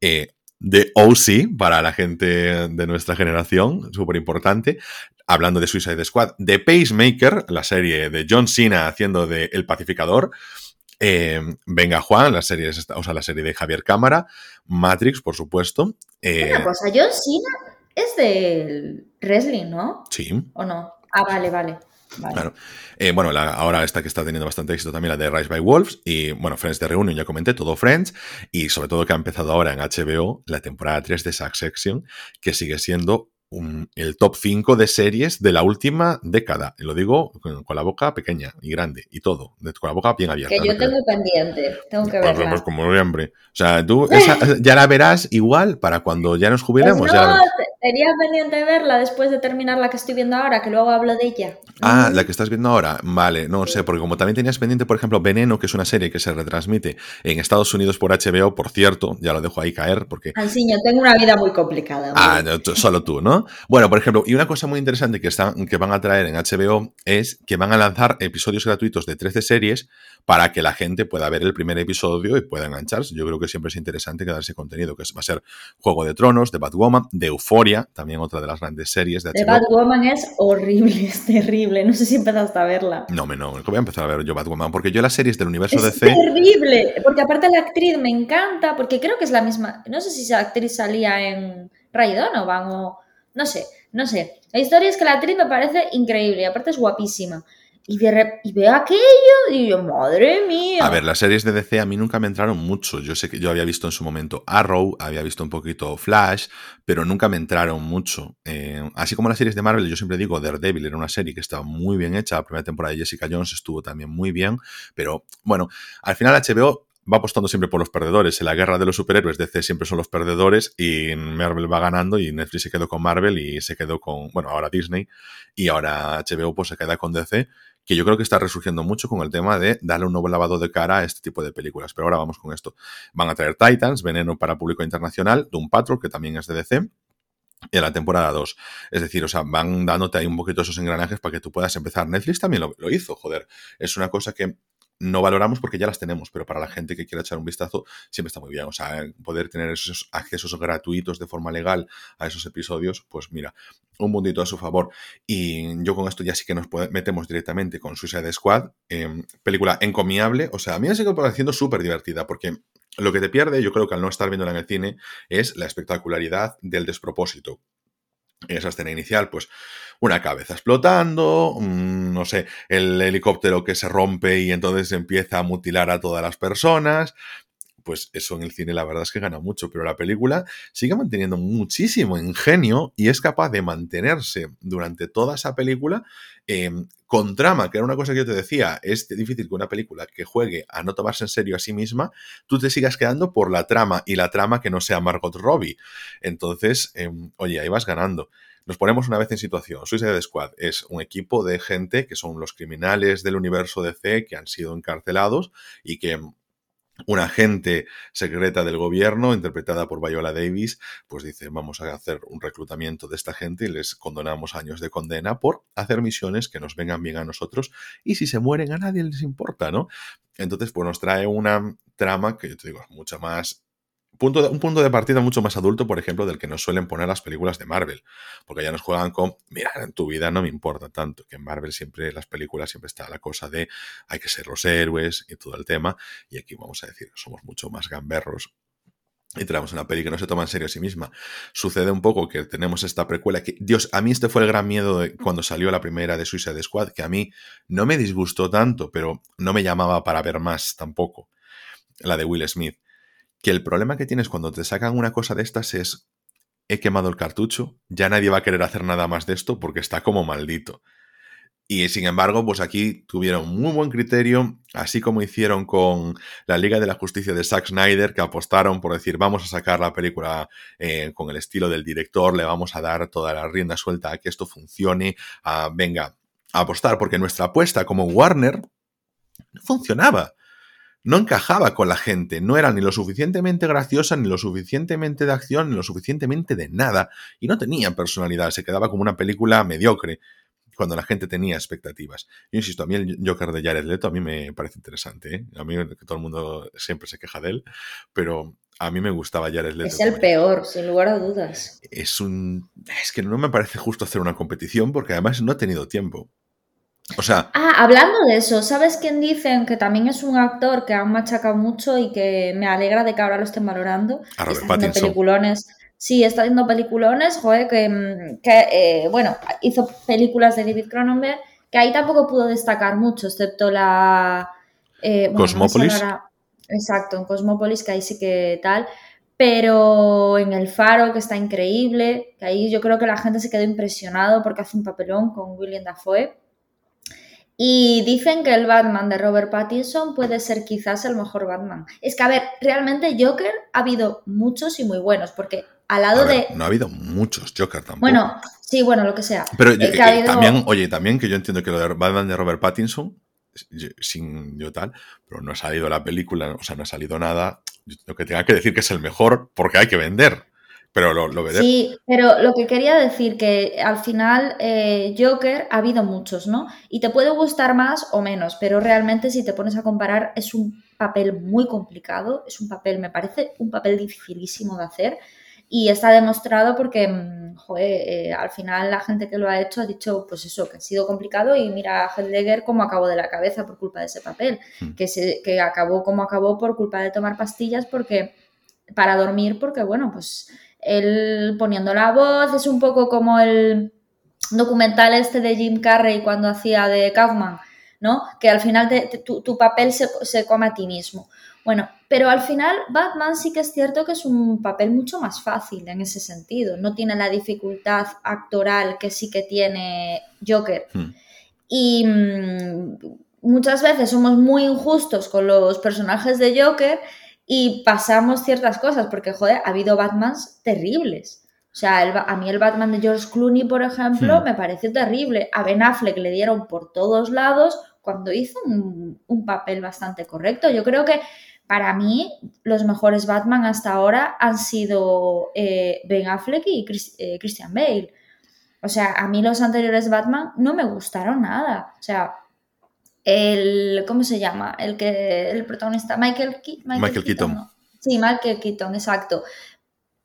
Eh, de OC, para la gente de nuestra generación, súper importante. Hablando de Suicide Squad, de Pacemaker, la serie de John Cena haciendo de El Pacificador. Eh, Venga Juan, la serie, o sea, la serie de Javier Cámara, Matrix, por supuesto. Eh, Una cosa, John Cena es del wrestling, ¿no? Sí. ¿O no? Ah, vale, vale. Claro. Eh, bueno, ahora esta que está teniendo bastante éxito también, la de Rise by Wolves. Y bueno, Friends de Reunion, ya comenté, todo Friends. Y sobre todo que ha empezado ahora en HBO la temporada 3 de Succession, que sigue siendo el top 5 de series de la última década. Lo digo con, la boca pequeña y grande y todo, con la boca bien abierta. Que yo tengo pendiente, tengo que verla. Pues, como hambre. O sea, tú ya la verás igual para cuando ya nos jubilemos. Pues no, tenía pendiente verla después de terminar la que estoy viendo ahora, que luego hablo de ella. Ah, la que estás viendo ahora. Vale, no sé, porque como también tenías pendiente, por ejemplo, Veneno, que es una serie que se retransmite en Estados Unidos por HBO, por cierto, ya lo dejo ahí caer, porque... yo tengo una vida muy complicada. Ah, solo tú, ¿no? Bueno, por ejemplo, y una cosa muy interesante que, están, que van a traer en HBO es que van a lanzar episodios gratuitos de 13 series para que la gente pueda ver el primer episodio y pueda engancharse. Yo creo que siempre es interesante quedarse contenido, que va a ser Juego de Tronos, de Batwoman, de Euphoria, también otra de las grandes series de HBO. The Batwoman es horrible, es terrible. No sé si empezaste a verla. No, no, voy a empezar a ver yo Batwoman, porque yo las series del universo de DC... Es terrible, porque aparte la actriz me encanta, porque creo que es la misma... No sé si esa actriz salía en Ray Donovan o... No sé, no sé. La historia es que la actriz me parece increíble, y aparte es guapísima. Y, ve aquello y yo, madre mía. A ver, las series de DC a mí nunca me entraron mucho. Yo sé que yo había visto en su momento Arrow, había visto un poquito Flash, pero nunca me entraron mucho. Eh, así como las series de Marvel, yo siempre digo, Daredevil era una serie que estaba muy bien hecha. La primera temporada de Jessica Jones estuvo también muy bien, pero bueno, al final HBO va apostando siempre por los perdedores. En la guerra de los superhéroes, DC siempre son los perdedores y Marvel va ganando y Netflix se quedó con Marvel y se quedó con, bueno, ahora Disney y ahora HBO pues se queda con DC que yo creo que está resurgiendo mucho con el tema de darle un nuevo lavado de cara a este tipo de películas. Pero ahora vamos con esto. Van a traer Titans, Veneno para público internacional, Doom Patrol, que también es de DC, en la temporada 2. Es decir, o sea, van dándote ahí un poquito esos engranajes para que tú puedas empezar. Netflix también lo, lo, hizo, joder. Es una cosa que no valoramos porque ya las tenemos, pero para la gente que quiera echar un vistazo siempre está muy bien. O sea, poder tener esos accesos gratuitos de forma legal a esos episodios, pues mira, un mundito a su favor. Y yo con esto ya sí que nos metemos directamente con Suicide Squad, eh, película encomiable. O sea, a mí me sigue pareciendo súper divertida porque lo que te pierde, yo creo que al no estar viéndola en el cine, es la espectacularidad del despropósito. En esa escena inicial, pues una cabeza explotando, no sé, el helicóptero que se rompe y entonces empieza a mutilar a todas las personas. Pues eso en el cine la verdad es que gana mucho, pero la película sigue manteniendo muchísimo ingenio y es capaz de mantenerse durante toda esa película em, con trama, que era una cosa que yo te decía, es difícil que una película que juegue a no tomarse en serio a sí misma, tú te sigas quedando por la trama y la trama que no sea Margot Robbie. Entonces, em, oye, ahí vas ganando. Nos ponemos una vez en situación. Suicide Squad es un equipo de gente que son los criminales del universo DC que han sido encarcelados y que una agente secreta del gobierno, interpretada por Viola Davis, pues dice, vamos a hacer un reclutamiento de esta gente y les condonamos años de condena por hacer misiones que nos vengan bien a nosotros y si se mueren a nadie les importa, ¿no? Entonces, pues nos trae una trama que yo te digo, es mucho más un punto de partida mucho más adulto, por ejemplo, del que nos suelen poner las películas de Marvel. Porque ya nos juegan con, mira, en tu vida no me importa tanto, que en Marvel siempre, las películas siempre está la cosa de hay que ser los héroes y todo el tema. Y aquí vamos a decir, somos mucho más gamberros. Y tenemos una peli que no se toma en serio a sí misma. Sucede un poco que tenemos esta precuela que, Dios, a mí este fue el gran miedo de cuando salió la primera de Suicide Squad, que a mí no me disgustó tanto, pero no me llamaba para ver más tampoco. La de Will Smith que el problema que tienes cuando te sacan una cosa de estas es, he quemado el cartucho, ya nadie va a querer hacer nada más de esto porque está como maldito. Y sin embargo, pues aquí tuvieron muy buen criterio, así como hicieron con la Liga de la Justicia de Zack Snyder, que apostaron por decir, vamos a sacar la película eh, con el estilo del director, le vamos a dar toda la rienda suelta a que esto funcione, a, venga, a apostar, porque nuestra apuesta como Warner funcionaba no encajaba con la gente, no era ni lo suficientemente graciosa, ni lo suficientemente de acción, ni lo suficientemente de nada, y no tenía personalidad, se quedaba como una película mediocre cuando la gente tenía expectativas. Yo insisto, a mí el Joker de Jared Leto a mí me parece interesante, ¿eh? a mí que todo el mundo siempre se queja de él, pero a mí me gustaba Jared Leto. Es el peor, sin lugar a dudas. Es un... Es que no me parece justo hacer una competición porque además no he tenido tiempo. O sea. Ah, hablando de eso, ¿sabes quién dicen que también es un actor que han machacado mucho y que me alegra de que ahora lo estén valorando? A Robert está haciendo peliculones. Sí, está haciendo peliculones, joder, que, mm, que, eh, bueno, hizo películas de David Cronenberg, que ahí tampoco pudo destacar mucho, excepto la... eh, bueno, Cosmópolis. Exacto, en Cosmópolis, que ahí sí que tal. Pero en El Faro, que está increíble, que ahí yo creo que la gente se quedó impresionado porque hace un papelón con William Dafoe. Y dicen que el Batman de Robert Pattinson puede ser quizás el mejor Batman. Es que, a ver, realmente Joker ha habido muchos y muy buenos, porque al lado ver, de... no ha habido muchos Joker tampoco. Bueno, sí, bueno, lo que sea. Pero Eh, yo- que ha eh, habido- también, oye, también que yo entiendo que lo de Batman de Robert Pattinson, sin yo tal, pero no ha salido la película, o sea, no ha salido nada. Lo que tenga que decir que es el mejor porque hay que vender. Pero lo, lo veré. Sí, pero lo que quería decir que al final eh, Joker ha habido muchos, ¿no? Y te puede gustar más o menos, pero realmente si te pones a comparar es un papel muy complicado, es un papel, me parece un papel dificilísimo de hacer y está demostrado porque, mm, joder, eh, al final la gente que lo ha hecho ha dicho, pues eso, que ha sido complicado y mira a Heath Ledger cómo acabó de la cabeza por culpa de ese papel, Hmm. que, se, que acabó como acabó por culpa de tomar pastillas porque para dormir porque, bueno, pues él poniendo la voz, es un poco como el documental este de Jim Carrey cuando hacía de Kaufman, ¿no? Que al final te- te- tu, tu papel se, se come a ti mismo. Bueno, pero al final Batman sí que es cierto que es un papel mucho más fácil en ese sentido. No tiene la dificultad actoral que sí que tiene Joker. Hmm. Y mm, muchas veces somos muy injustos con los personajes de Joker y pasamos ciertas cosas, porque, joder, ha habido Batmans terribles. O sea, el a mí el Batman de George Clooney, por ejemplo, Hmm. me pareció terrible. A Ben Affleck le dieron por todos lados cuando hizo un, un papel bastante correcto. Yo creo que para mí los mejores Batman hasta ahora han sido eh, Ben Affleck y Chris- eh, Christian Bale. O sea, a mí los anteriores Batman no me gustaron nada. O sea, el. ¿Cómo se llama? El que. El protagonista. Michael, Ke- Michael Keaton. Sí, Michael Keaton, exacto.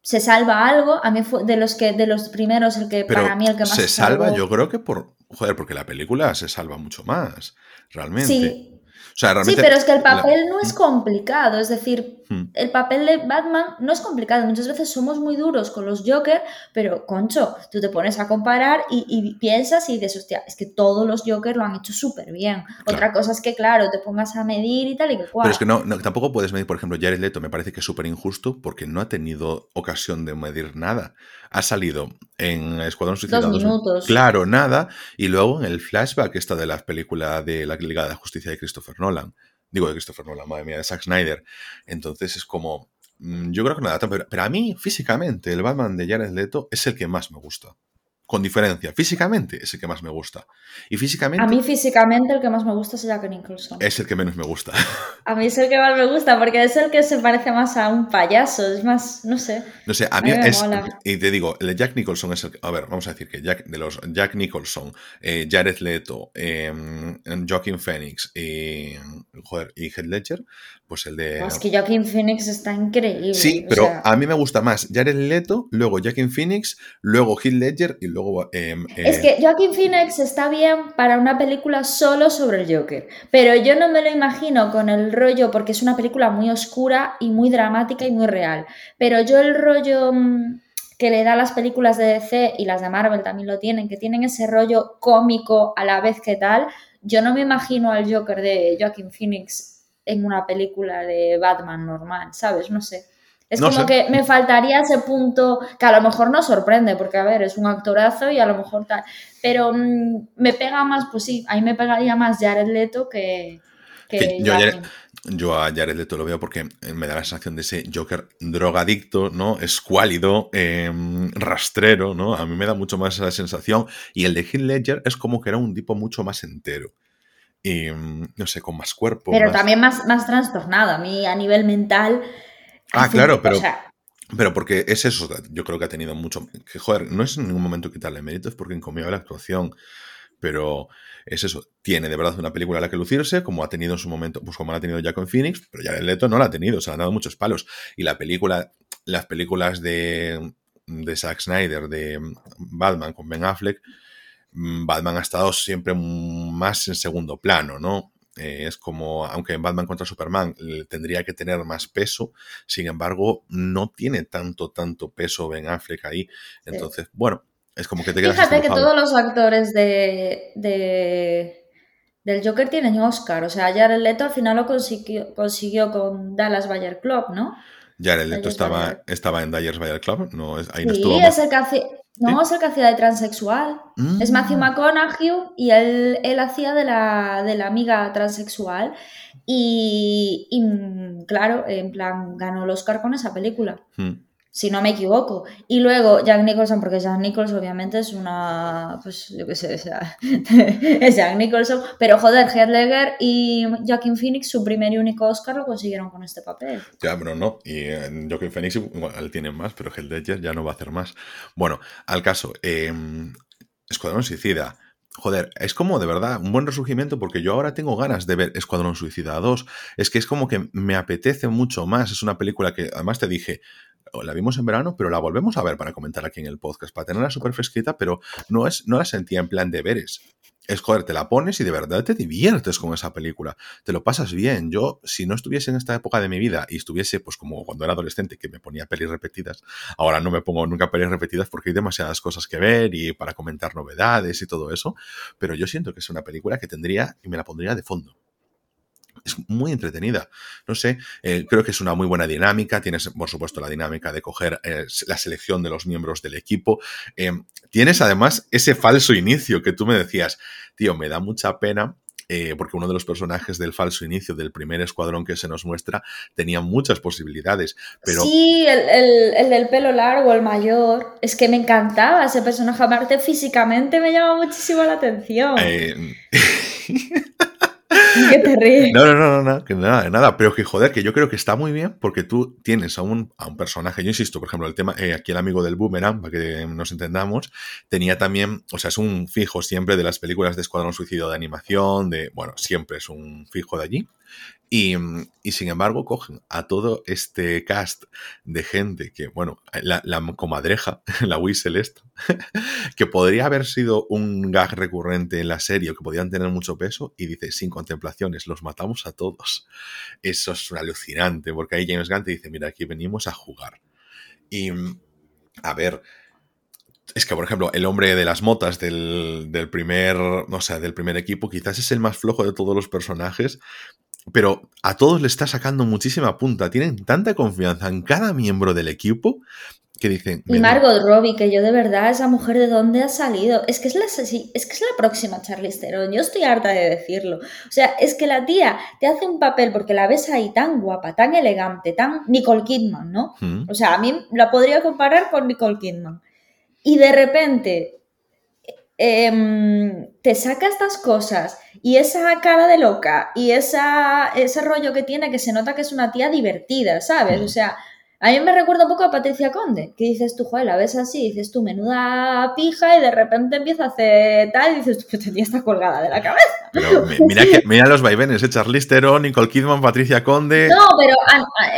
Se salva algo. A mí fue de los que de los primeros el que Pero para mí el que más se salva, salvó. yo creo que por. Joder, porque la película se salva mucho más. Realmente. Sí, O sea, sí, pero es que el la- papel no es complicado. Es decir, Hmm. el papel de Batman no es complicado. Muchas veces somos muy duros con los Joker, pero concho, tú te pones a comparar y, y piensas y dices, hostia, es que todos los Joker lo han hecho súper bien. Otra cosa es que, claro, te pongas a medir y tal y que cual. Pero es que no, no, tampoco puedes medir, por ejemplo, Jared Leto me parece que es súper injusto porque no ha tenido ocasión de medir nada. Ha salido en Escuadrón Suicida Dos minutos. Claro, nada. Y luego en el flashback esta de la película de la Liga de la Justicia de Christopher Nolan. Digo de Christopher Nolan, madre mía, de Zack Snyder. Entonces es como... mm, Yo creo que nada, pero, pero a mí físicamente el Batman de Jared Leto es el que más me gusta. Con diferencia. Físicamente es el que más me gusta. Y físicamente A mí físicamente el que más me gusta es Jack Nicholson. es el que menos me gusta. A mí es el que más me gusta porque es el que se parece más a un payaso. Es más, no sé. No sé, a A mí es. mola. Y te digo, el Jack Nicholson es el. A ver, vamos a decir que Jack, de los Jack Nicholson, eh, Jared Leto, eh, Joaquin Phoenix y. Joder, y Heath Ledger, pues el de. Es que Joaquin Phoenix está increíble. Sí, pero sea, a mí me gusta más Jared Leto, luego Joaquin Phoenix, luego Heath Ledger y luego. Eh, eh, Es que Joaquin Phoenix está bien para una película solo sobre el Joker, pero yo no me lo imagino con el rollo, porque es una película muy oscura y muy dramática y muy real, pero yo el rollo mm, que le da las películas de DC y las de Marvel también lo tienen, que tienen ese rollo cómico a la vez que tal, yo no me imagino al Joker de Joaquin Phoenix en una película de Batman normal, ¿sabes? No sé. Es No como sé. que me faltaría ese punto que a lo mejor no sorprende, porque a ver, es un actorazo y a lo mejor tal. Pero mm, me pega más, pues sí, a mí me pegaría más Jared Leto que. que Que yo Joaquin. Yo a Jared Leto lo veo porque me da la sensación de ese Joker drogadicto, ¿no? Escuálido, eh, rastrero, ¿no? A mí me da mucho más esa sensación. Y el de Heath Ledger es como que era un tipo mucho más entero. Y, mm, no sé, con más cuerpo. Pero más- también más, más trastornado. A mí a nivel mental. Ah, claro, pero- O sea, Pero porque es eso, yo creo que ha tenido mucho... Que, joder, no es en ningún momento quitarle méritos porque encomiaba la actuación, pero es eso, tiene de verdad una película a la que lucirse, como ha tenido en su momento, pues como la ha tenido Jack Phoenix, pero Jared Leto no la ha tenido, se le han dado muchos palos. Y la película, las películas de, de Zack Snyder, de Batman con Ben Affleck, mm, Batman ha estado siempre más en segundo plano, ¿no? Eh, es como, aunque en Batman contra Superman tendría que tener más peso, sin embargo, no tiene tanto, tanto peso Ben Affleck ahí. Entonces, bueno, es como que te quedas. Fíjate que todos los actores de, de, del Joker tienen Oscar. O sea, Jared Leto al final lo consiguió, consiguió con Dallas Bayer Club, ¿no? Jared Leto estaba, estaba en Dyers Bayer Club, no, ahí no sí, estuvo. Es el que no, es el que hacía de transexual. Es Matthew Mm. McConaughey y él, él hacía de la, de la amiga transexual. Y, y, claro, en plan, ganó el Oscar con esa película. Mm. Si no me equivoco. Y luego Jack Nicholson, porque Jack Nicholson obviamente es una, pues yo qué sé, sea, es Jack Nicholson, pero joder, Heath y Joaquin Phoenix, su primer y único Oscar lo consiguieron con este papel. Ya, pero no. Y en Joaquin Phoenix igual tienen más, pero Heath Ledger ya no va a hacer más. Bueno, al caso, eh, Escuadrón Suicida. Joder, es como de verdad un buen resurgimiento porque yo ahora tengo ganas de ver Escuadrón Suicida 2. Es que es como que me apetece mucho más. Es una película que además te dije, la vimos en verano, pero la volvemos a ver para comentar aquí en el podcast, para tenerla súper fresquita, pero no, es, no la sentía en plan de veres. Es, joder, te la pones y de verdad te diviertes con esa película. Te lo pasas bien. Yo, si no estuviese en esta época de mi vida y estuviese, pues como cuando era adolescente, que me ponía pelis repetidas, ahora no me pongo nunca pelis repetidas porque hay demasiadas cosas que ver y para comentar novedades y todo eso, pero yo siento que es una película que tendría y me la pondría de fondo es muy entretenida. No sé, eh, creo que es una muy buena dinámica. Tienes, por supuesto, la dinámica de coger eh, la selección de los miembros del equipo. Eh, tienes además ese falso inicio que tú me decías, tío, me da mucha pena. Porque uno de los personajes del falso inicio del primer escuadrón que se nos muestra tenía muchas posibilidades. Pero... Sí, el, el, el, del pelo largo, el mayor. Es que me encantaba ese personaje. Aparte, físicamente me llama muchísimo la atención. ¿Qué te ríes? No, no, no, no, que nada, nada, pero que joder, que yo creo que está muy bien porque tú tienes a un, a un personaje, yo insisto, por ejemplo, el tema, eh, aquí el amigo del boomerang, para que nos entendamos, tenía también, o sea, es un fijo siempre de las películas de Escuadrón Suicidio de animación, de, bueno, siempre es un fijo de allí. Y, y, sin embargo, cogen a todo este cast de gente que, bueno, la, comadreja, la Whistle esta, que podría haber sido un gag recurrente en la serie o que podían tener mucho peso, y dice, sin contemplaciones, los matamos a todos. Eso es alucinante, porque ahí James Gunn dice, mira, aquí venimos a jugar. Y, a ver, es que, por ejemplo, el hombre de las motas del, del primer, o sea, del primer equipo, quizás es el más flojo de todos los personajes, pero a todos le está sacando muchísima punta. Tienen tanta confianza en cada miembro del equipo que dicen. Y Margot Robbie, que yo de verdad, esa mujer de dónde ha salido. Es que es la, es que es la próxima Charlize Theron. Yo estoy harta de decirlo. O sea, es que la tía te hace un papel porque la ves ahí tan guapa, tan elegante, tan Nicole Kidman, ¿no? ¿Mm? O sea, a mí la podría comparar con Nicole Kidman. Y de repente eh, te saca estas cosas y esa cara de loca y esa, ese rollo que tiene que se nota que es una tía divertida, ¿sabes? O sea, a mí me recuerda un poco a Patricia Conde, que dices tú, joder, la ves así, dices tú, menuda pija y de repente empieza a hacer tal y dices tú, pues tía está colgada de la cabeza. Pero mira, que, mira los vaivenes, ¿eh? Charlize Theron, Nicole Kidman, Patricia Conde... No, pero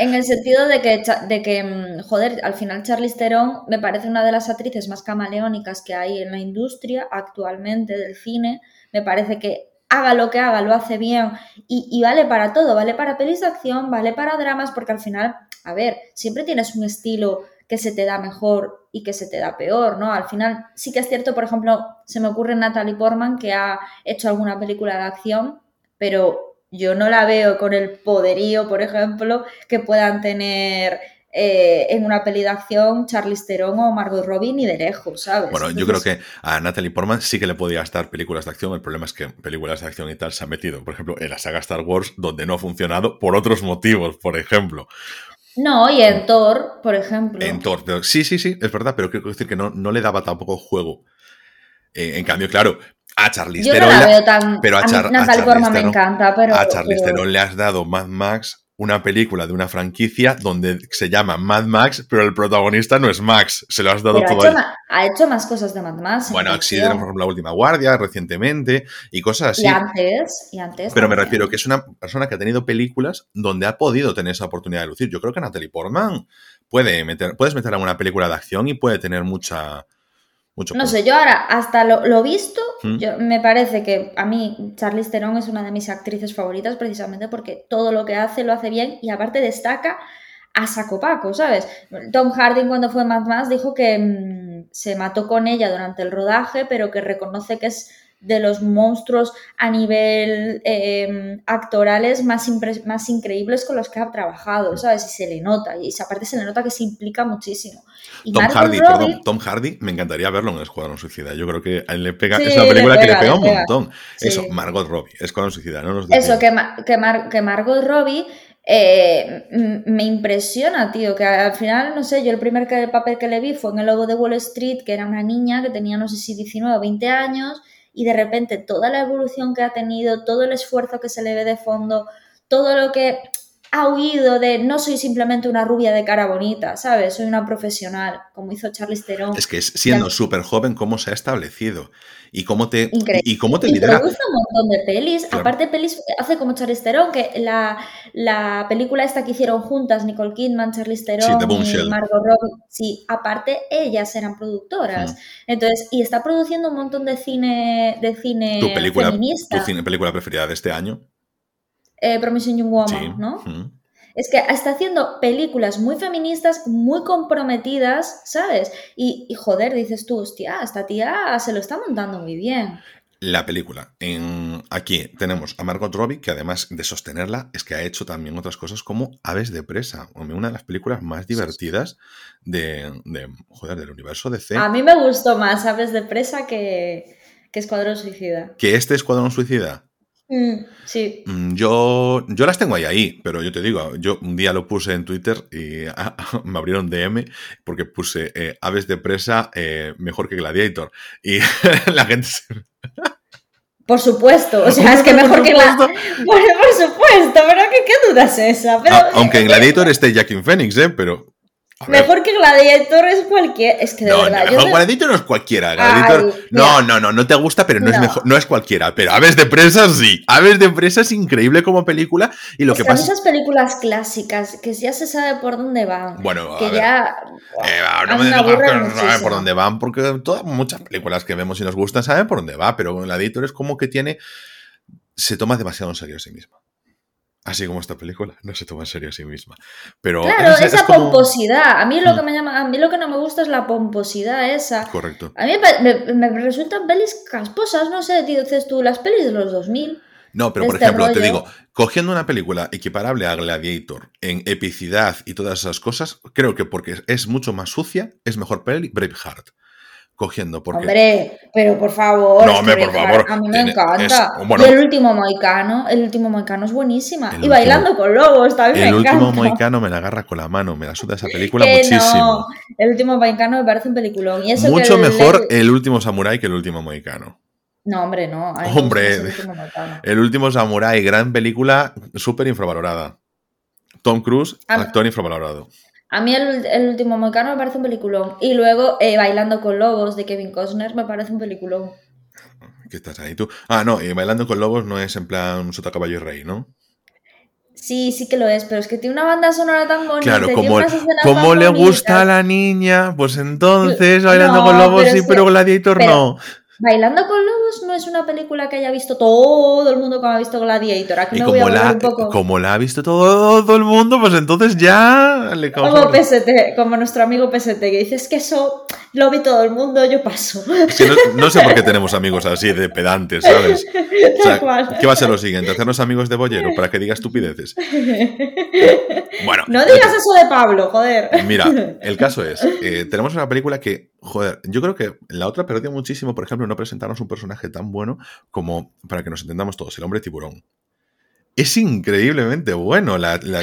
en el sentido de que, de que, joder, al final Charlize Theron me parece una de las actrices más camaleónicas que hay en la industria actualmente del cine. Me parece que haga lo que haga, lo hace bien y, y, vale para todo, vale para pelis de acción, vale para dramas, porque al final, a ver, siempre tienes un estilo que se te da mejor y que se te da peor, ¿no? Al final sí que es cierto, por ejemplo, se me ocurre Natalie Portman que ha hecho alguna película de acción, pero yo no la veo con el poderío, por ejemplo, que puedan tener eh, en una peli de acción Charlize Theron o Margot Robbie ni de lejos, ¿sabes? Bueno, yo creo que a Natalie Portman sí que le podía estar películas de acción. El problema es que películas de acción y tal se han metido, por ejemplo, en la saga Star Wars, donde no ha funcionado por otros motivos, por ejemplo. No, y en Thor, por ejemplo. En Thor, pero sí, sí, sí, es verdad, pero quiero decir que no, no le daba tampoco juego. Eh, en cambio, claro, a Charlize Theron. no la veo tan. Pero a, a mí Char, a me encanta, pero. a Charlize pero- Theron le has dado Mad Max, una película de una franquicia donde se llama Mad Max, pero el protagonista no es Max. Se lo has dado pero ha, todo hecho ha hecho más cosas de Mad Max. en Bueno. Accident, por ejemplo, La Última Guardia, recientemente, y cosas así. Y antes, y antes. Pero me refiero que es una persona que ha tenido películas donde ha podido tener esa oportunidad de lucir. Yo creo que Natalie Portman puede meter, puedes meter a una película de acción y puede tener mucha, Mucho No sé, yo ahora, hasta lo, lo visto, ¿Mm? yo- me parece que a mí Charlize Theron es una de mis actrices favoritas precisamente porque todo lo que hace lo hace bien y aparte destaca a saco paco, ¿sabes? Tom Hardy cuando fue Mad Max dijo que mm, se mató con ella durante el rodaje, pero que reconoce que es de los monstruos a nivel eh, actorales más, más increíbles con los que ha trabajado, ¿sabes? Y se le nota, y aparte se le nota que se implica muchísimo. Y Tom Margot Hardy, Robbie- perdón, Tom Hardy, me encantaría verlo en Escuadrón Suicida. Yo creo que a él le pega, Sí, es una le película que le pega, un montón. Sí. Eso, Margot Robbie, Escuadrón Suicida, no nos Eso, que, Ma- que, Mar- que Margot Robbie eh, me impresiona, tío, que al final, no sé, yo el primer que- papel que le vi fue en el logo de Wall Street, que era una niña que tenía, no sé si 19 o 20 años, y de repente toda la evolución que ha tenido, todo el esfuerzo que se le ve de fondo, todo lo que ha huido de no soy simplemente una rubia de cara bonita, ¿sabes? Soy una profesional, como hizo Charlize Theron. Es que siendo súper joven, cómo se ha establecido y cómo te, Increíble. y, cómo te Y lidera. produce un montón de pelis. Claro. Aparte, pelis hace como Charlize Theron, que la, la película esta que hicieron juntas, Nicole Kidman, Charlize Theron The Bombshell. y Margot Robbie, sí, aparte ellas eran productoras. Mm. Entonces, y está produciendo un montón de cine, de cine Tu película, tu feminista. cine- película preferida de este año. Eh, Promising Young Woman, Sí. ¿no? Mm. Es que está haciendo películas muy feministas, muy comprometidas, ¿sabes? Y, y joder, dices tú, hostia, esta tía se lo está montando muy bien. La película. En, aquí tenemos a Margot Robbie, que además de sostenerla, es que ha hecho también otras cosas como Aves de Presa, una de las películas más divertidas de, de, joder, del universo DC. A mí me gustó más Aves de Presa que, que Escuadrón Suicida. Que este Escuadrón Suicida, sí. mm, yo, yo las tengo ahí, ahí, pero yo te digo, yo un día lo puse en Twitter y ah, me abrieron DM porque puse eh, Aves de Presa eh, mejor que Gladiator. Y la gente se... Por supuesto, o sea, es que mejor que la... supuesto. Por, supuesto, pero ¿qué, qué duda es esa? Pero, Ah, aunque en Gladiator esté Jackie Phoenix, ¿eh? Pero... mejor que Gladiator es cualquier... Es que de No, verdad, no, yo Gladiator no es cualquiera. Gladiator, Ay, no, no, no, no te gusta, pero no, es mejor, no es cualquiera. Pero Aves de Presa sí. Aves de Presa es increíble como película. Y lo es que pasa. esas películas clásicas, que ya se sabe por dónde van, Bueno, a que ver. ya... Eh, no me digas que no saben por dónde van, porque todas muchas películas que vemos y nos gustan saben por dónde va, pero Gladiator es como que tiene. Se toma demasiado en serio a sí misma. Así como esta película, no se toma en serio a sí misma. Pero Claro, esa como- pomposidad. A mí lo Mm. que me llama, a mí lo que no me gusta es la pomposidad esa. Correcto. A mí me, me- me resultan pelis casposas, no sé, dices tú, las pelis de los 2000. No, pero por este ejemplo, te digo, cogiendo una película equiparable a Gladiator en epicidad y todas esas cosas, creo que porque es mucho más sucia, es mejor peli Braveheart. Cogiendo, porque. Hombre, pero por favor. No, hombre, por favor, A mí me tiene- encanta. es- bueno. y el último moicano, el último moicano es buenísima. Y último- bailando con lobos también el me último encanta. moicano me la agarra con la mano, me la suda esa película Que muchísimo. no, el último moicano me parece un peliculón. Y eso Mucho que el- mejor el último samurái que el último moicano. No, hombre, no. Hombre. el último. El último samurái, gran película, súper infravalorada. Tom Cruise, Ah. actor infravalorado. A mí el, el último moicano me parece un peliculón. Y luego eh, Bailando con Lobos de Kevin Costner me parece un peliculón. ¿Qué estás ahí tú? Ah, no, y Bailando con Lobos no es en plan Sota Caballo y Rey, ¿no? Sí, sí que lo es, pero es que tiene una banda sonora tan bonita. Claro, como, como le bonitas. gusta a la niña, pues entonces Bailando No, con Lobos sí, pero Gladiator pero- no. Bailando con Lobos no es una película que haya visto todo el mundo como ha visto Gladiator. Aquí Y me voy a como la, un poco como la ha visto todo, el mundo, pues entonces ya le como PST, como nuestro amigo PST, que dice es que eso lo vi todo el mundo, yo paso. Es que no, no sé por qué tenemos amigos así de pedantes, ¿sabes? O sea. ¿Qué va a ser lo siguiente? ¿Hacernos amigos de bollero para que diga estupideces? Bueno, No digas eso de Pablo, joder. Mira, el caso es, eh, tenemos una película que, joder, yo creo que la otra perdió muchísimo, por ejemplo, no presentarnos un personaje tan bueno como, para que nos entendamos todos, el hombre tiburón. Es increíblemente bueno. La, la-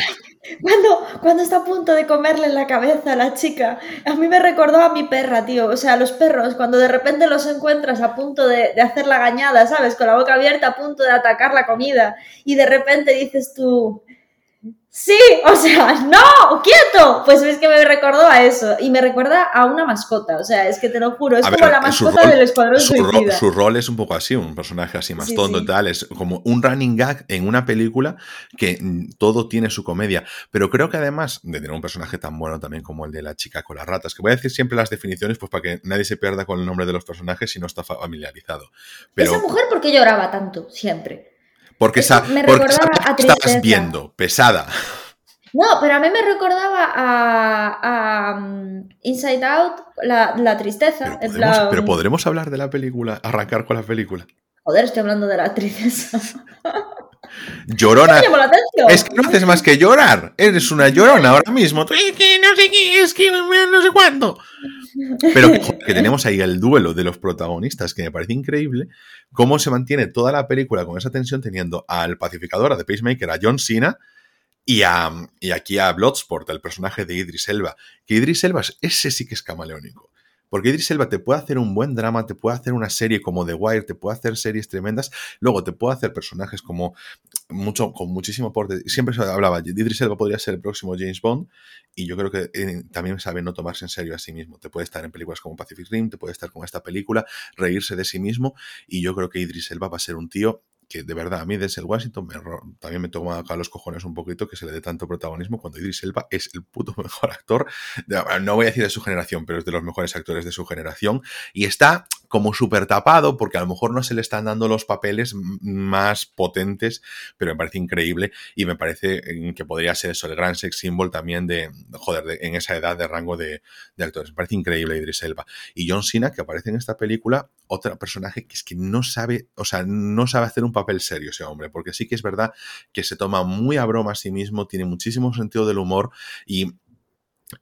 Cuando, cuando está a punto de comerle la cabeza a la chica, a mí me recordó a mi perra, tío. O sea, los perros, cuando de repente los encuentras a punto de, de hacer la gañada, ¿sabes? Con la boca abierta, a punto de atacar la comida. Y de repente dices tú, Sí, o sea, no, quieto. Pues es que me recordó a eso y me recuerda a una mascota, o sea, es que te lo juro, es como la mascota del escuadrón su suicida. su rol es un poco así, un personaje así más tonto y tal, es como un running gag en una película que mm, todo tiene su comedia, pero creo que además de tener un personaje tan bueno también como el de la chica con las ratas, que voy a decir siempre las definiciones pues para que nadie se pierda con el nombre de los personajes si no está familiarizado. Pero, Esa mujer, ¿por qué lloraba tanto siempre? Porque, esa, me porque a estabas viendo, pesada. No, pero a mí me recordaba a, a, um, Inside Out la, la tristeza. Pero podremos, pero podremos hablar de la película, arrancar con la película. Joder, estoy hablando de la actriz esa. Llorona. Es que no haces más que llorar. Eres una llorona ahora mismo. Es que no sé qué, es que no sé cuándo. Pero que, joder, que tenemos ahí el duelo de los protagonistas, que me parece increíble. Cómo se mantiene toda la película con esa tensión, teniendo al pacificador, a The Pacemaker, a John Cena. Y, a, y aquí a Bloodsport, el personaje de Idris Elba. Que Idris Elba, es- ese sí que es camaleónico. Porque Idris Elba te puede hacer un buen drama, te puede hacer una serie como The Wire, te puede hacer series tremendas, luego te puede hacer personajes como mucho, con muchísimo aporte. Siempre se hablaba, Idris Elba podría ser el próximo James Bond, y yo creo que eh, también sabe no tomarse en serio a sí mismo. Te puede estar en películas como Pacific Rim, te puede estar con esta película, reírse de sí mismo, y yo creo que Idris Elba va a ser un tío que de verdad a mí desde el Washington me también me toma acá los cojones un poquito que se le dé tanto protagonismo cuando Idris Elba es el puto mejor actor, de- no voy a decir de su generación, pero es de los mejores actores de su generación y está como súper tapado porque a lo mejor no se le están dando los papeles más potentes, pero me parece increíble y me parece eh, que podría ser eso, el gran sex symbol también de, joder, de- en esa edad de rango de, de actores. Me parece increíble Idris Elba. Y John Cena, que aparece en esta película, otro personaje que es que no sabe, o sea, no sabe hacer un papel serio ese hombre, porque sí que es verdad que se toma muy a broma a sí mismo, tiene muchísimo sentido del humor y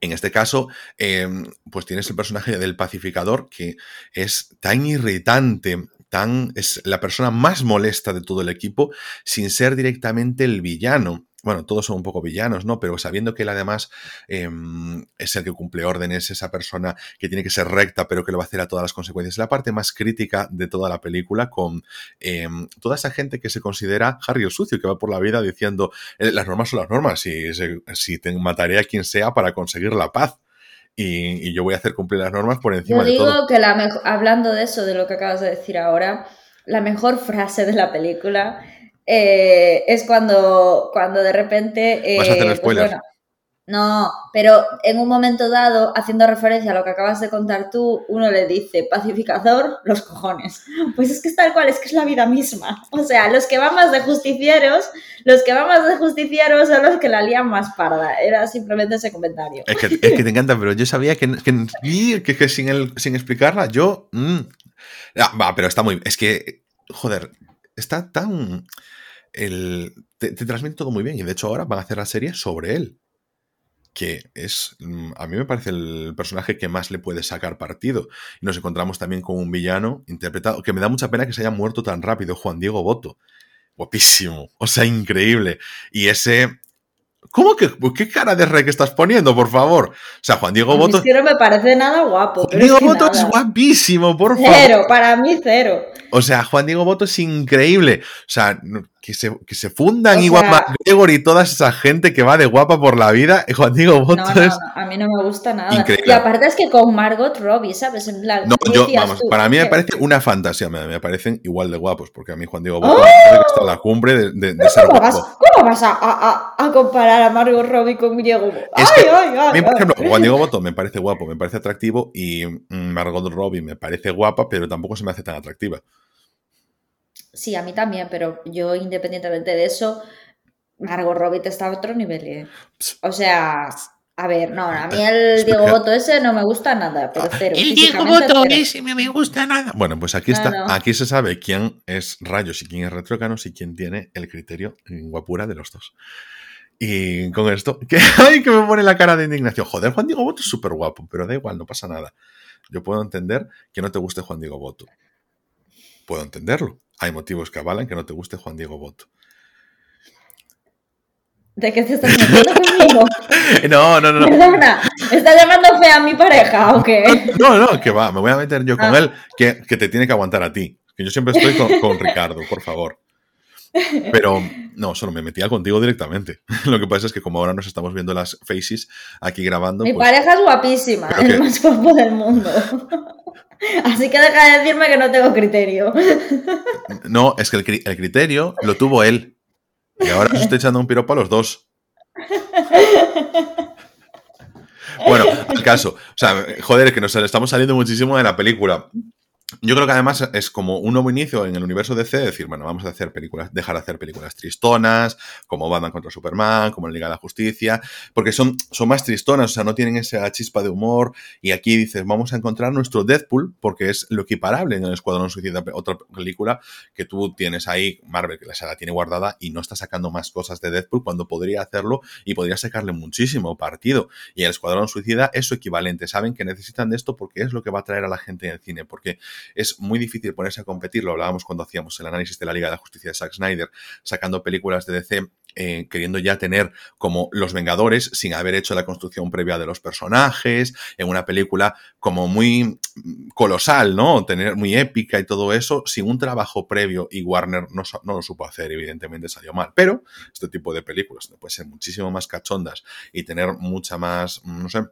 en este caso, eh, pues tienes el personaje del pacificador que es tan irritante, tan es la persona más molesta de todo el equipo, sin ser directamente el villano. Bueno, todos son un poco villanos, ¿no? Pero sabiendo que él además eh, es el que cumple órdenes, esa persona que tiene que ser recta, pero que lo va a hacer a todas las consecuencias. La parte más crítica de toda la película con eh, toda esa gente que se considera Harry el sucio, que va por la vida diciendo eh, las normas son las normas, si, si te mataré a quien sea para conseguir la paz. Y, y yo voy a hacer cumplir las normas por encima Yo de todo. digo que la hablando de eso, de lo que acabas de decir ahora, la mejor frase de la película eh, es cuando, cuando de repente... eh, ¿Vas a hacer pues spoiler? bueno, no, pero en un momento dado, haciendo referencia a lo que acabas de contar tú, uno le dice, pacificador, los cojones. Pues es que es tal cual, es que es la vida misma. O sea, los que van más de justicieros, los que van más de justicieros son los que la lían más parda. Era simplemente ese comentario. Es que, es que te encanta, pero yo sabía que, que, y que- que sin, el- sin explicarla, yo. mm. Ah, va, pero está muy. Es que, joder, está tan. El, te, te transmite todo muy bien. Y de hecho, ahora van a hacer la serie sobre él. Que es. mm, A mí me parece el personaje que más le puede sacar partido. Y nos encontramos también con un villano interpretado. Que me da mucha pena que se haya muerto tan rápido, Juan Diego Boto. Guapísimo. O sea, increíble. Y ese. ¿Cómo que qué cara de rey que estás poniendo, por favor? O sea, Juan Diego Boto. es que no me parece nada guapo. Juan Diego es que Boto es guapísimo, por favor. Cero, para mí cero. O sea, Juan Diego Boto es increíble. O sea, que se, que se fundan igual McGregor y toda esa gente que va de guapa por la vida. y Juan Diego Boto No, no, es. a mí no me gusta nada. Increíble. Y aparte es que con Margot Robbie, ¿sabes? En plan, No, ¿qué yo, decías vamos, tú? para mí me parece una fantasía. Me, me parecen igual de guapos, porque a mí Juan Diego Boto ¡Oh! me parece que está la cumbre de, de- de ser ¿Cómo vas, guapo. cómo vas a, a- a- comparar a Margot Robbie con Diego? ¡Ay, Es que ay, ay! A mí, por ejemplo, Juan Diego Boto me parece guapo, me parece atractivo y mm, Margot Robbie me parece guapa, pero tampoco se me hace tan atractiva. Sí, a mí también, pero yo independientemente de eso, Margot Robbie está a otro nivel. ¿eh? O sea, a ver, no, a mí el Diego Boto ese no me gusta nada, pero cero. El Diego Boto cero. ese no me gusta nada. Bueno, pues aquí No, está, no. aquí se sabe quién es Rayos y quién es Retrócanos y quién tiene el criterio en guapura de los dos. Y con esto, que, ay, que me pone la cara de indignación. Joder, Juan Diego Boto es súper guapo, pero da igual, no pasa nada. Yo puedo entender que no te guste Juan Diego Boto. Puedo entenderlo. Hay motivos que avalan que no te guste Juan Diego Boto. ¿De qué te estás metiendo conmigo? No, no, no. Perdona, ¿estás llamando fea a mi pareja o qué? No, no, que va, me voy a meter yo con Ah. él, que, que te tiene que aguantar a ti. Que yo siempre estoy con, con Ricardo, por favor. Pero no, solo me metía contigo directamente. Lo que pasa es que como ahora nos estamos viendo las faces aquí grabando. Mi pues, pareja es guapísima, es el más guapo del mundo. Así que deja de decirme que no tengo criterio. No, es que el, criterio lo tuvo él. Y ahora os estoy echando un piropo a los dos. Bueno, al caso. O sea, joder, que nos estamos saliendo muchísimo de la película. Yo creo que además es como un nuevo inicio en el universo DC, decir, bueno, vamos a hacer películas, dejar de hacer películas tristonas, como Batman contra Superman, como Liga de la Justicia, porque son, son más tristonas, o sea, no tienen esa chispa de humor, y aquí dices, vamos a encontrar nuestro Deadpool, porque es lo equiparable en el Escuadrón Suicida, otra película que tú tienes ahí, Marvel, que la tiene guardada y no está sacando más cosas de Deadpool cuando podría hacerlo y podría sacarle muchísimo partido. Y el Escuadrón Suicida es su equivalente, saben que necesitan de esto porque es lo que va a traer a la gente en el cine, porque es muy difícil ponerse a competir, lo hablábamos cuando hacíamos el análisis de la Liga de Justicia de Zack Snyder, sacando películas de DC eh, queriendo ya tener como los Vengadores sin haber hecho la construcción previa de los personajes, en una película como muy colosal, ¿no? Tener muy épica y todo eso, sin un trabajo previo y Warner no, no lo supo hacer, evidentemente salió mal. Pero este tipo de películas puede ser muchísimo más cachondas y tener mucha más, no sé,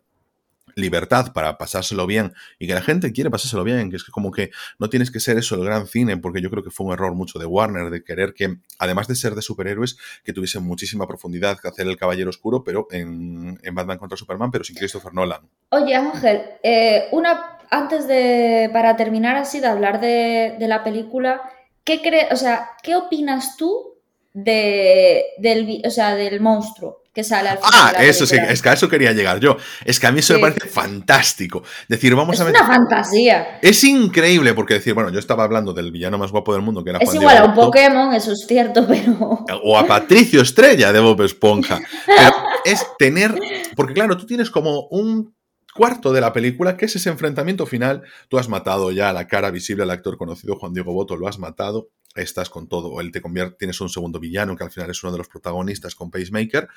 libertad para pasárselo bien y que la gente quiere pasárselo bien, que es como que no tienes que ser eso el gran cine, porque yo creo que fue un error mucho de Warner de querer que, además de ser de superhéroes, que tuviesen muchísima profundidad que hacer el Caballero Oscuro, pero en, Batman contra Superman, pero sin Christopher Nolan. Oye, Ángel, eh, una antes de, para terminar así de hablar de, la película, ¿qué crees, o sea, qué opinas tú de, del, o sea, del monstruo? que sale al final. Ah, eso sí, es que a eso quería llegar yo. Es que a mí eso me parece fantástico. Decir, vamos es a ver. Es una fantasía. Es increíble porque decir, bueno, yo estaba hablando del villano más guapo del mundo que era Es igual a un Pokémon, eso es cierto, pero. O a Patricio Estrella de Bob Esponja. Pero es tener. Porque claro, tú tienes como un cuarto de la película, que es ese enfrentamiento final. Tú has matado ya a la cara visible al actor conocido Juan Diego Boto, lo has matado estás con todo, él te convierte, tienes un segundo villano que al final es uno de los protagonistas con Pacemaker,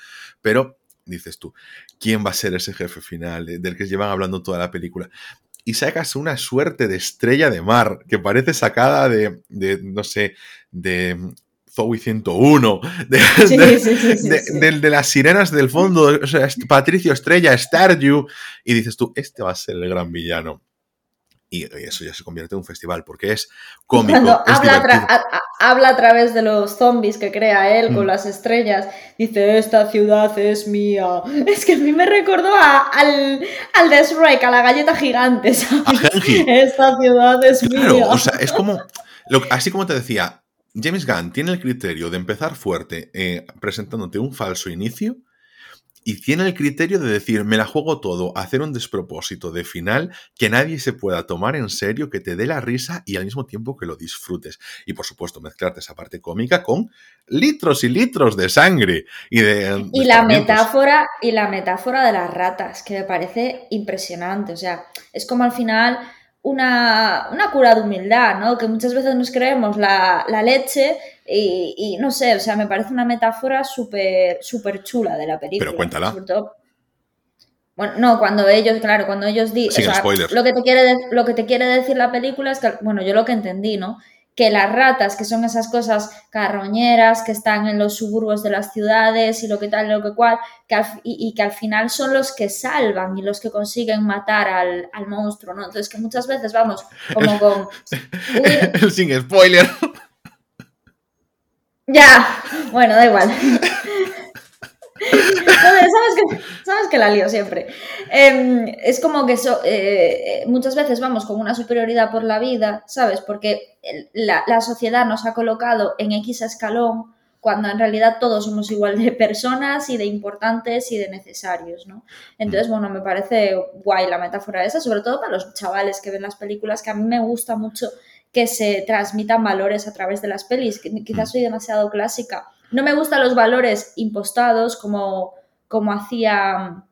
pero dices tú, ¿quién va a ser ese jefe final del que llevan hablando toda la película? Y sacas una suerte de estrella de mar que parece sacada de, no sé, de Zoe 101, de, de, las sirenas del fondo, o sea, Patricio Estrella, Stardew, y dices tú, este va a ser el gran villano y eso ya se convierte en un festival porque es cómico. Cuando habla, a, través de los zombies que crea él con mm. las estrellas, dice: Esta ciudad es mía. Es que a mí me recordó al, al de Shrek, a la galleta gigante. Esta ciudad es mía. O sea, es como. así como te decía, James Gunn tiene el criterio de empezar fuerte eh, presentándote un falso inicio y tiene el criterio de decir, me la juego todo, hacer un despropósito de final que nadie se pueda tomar en serio, que te dé la risa y al mismo tiempo que lo disfrutes. Y por supuesto, mezclarte esa parte cómica con litros y litros de sangre y de... Y la metáfora, y la metáfora de las ratas, que me parece impresionante. O sea, es como al final una, cura de humildad, ¿no? Que muchas veces nos creemos la, leche y, no sé, o sea, me parece una metáfora súper súper chula de la película. Pero cuéntala. bueno, no, cuando ellos, claro, cuando ellos dicen... lo que, te quiere lo que te quiere decir la película es que, bueno, yo lo que entendí, ¿no? Que las ratas, que son esas cosas carroñeras que están en los suburbios de las ciudades y lo que tal, lo que cual, y, que al final son los que salvan y los que consiguen matar al, monstruo, ¿no? Entonces que muchas veces vamos como con... Sin spoiler. Ya, bueno, da igual. ¿Sabes, que, la lío siempre. Em, es como que eh, muchas veces vamos con una superioridad por la vida, ¿sabes? Porque la, sociedad nos ha colocado en X escalón cuando en realidad todos somos igual de personas y de importantes y de necesarios, ¿no? Entonces, bueno, me parece guay la metáfora esa, sobre todo para los chavales que ven las películas, que a mí me gusta mucho que se transmitan valores a través de las pelis, que quizás soy demasiado clásica, no me gustan los valores impostados como, como hacía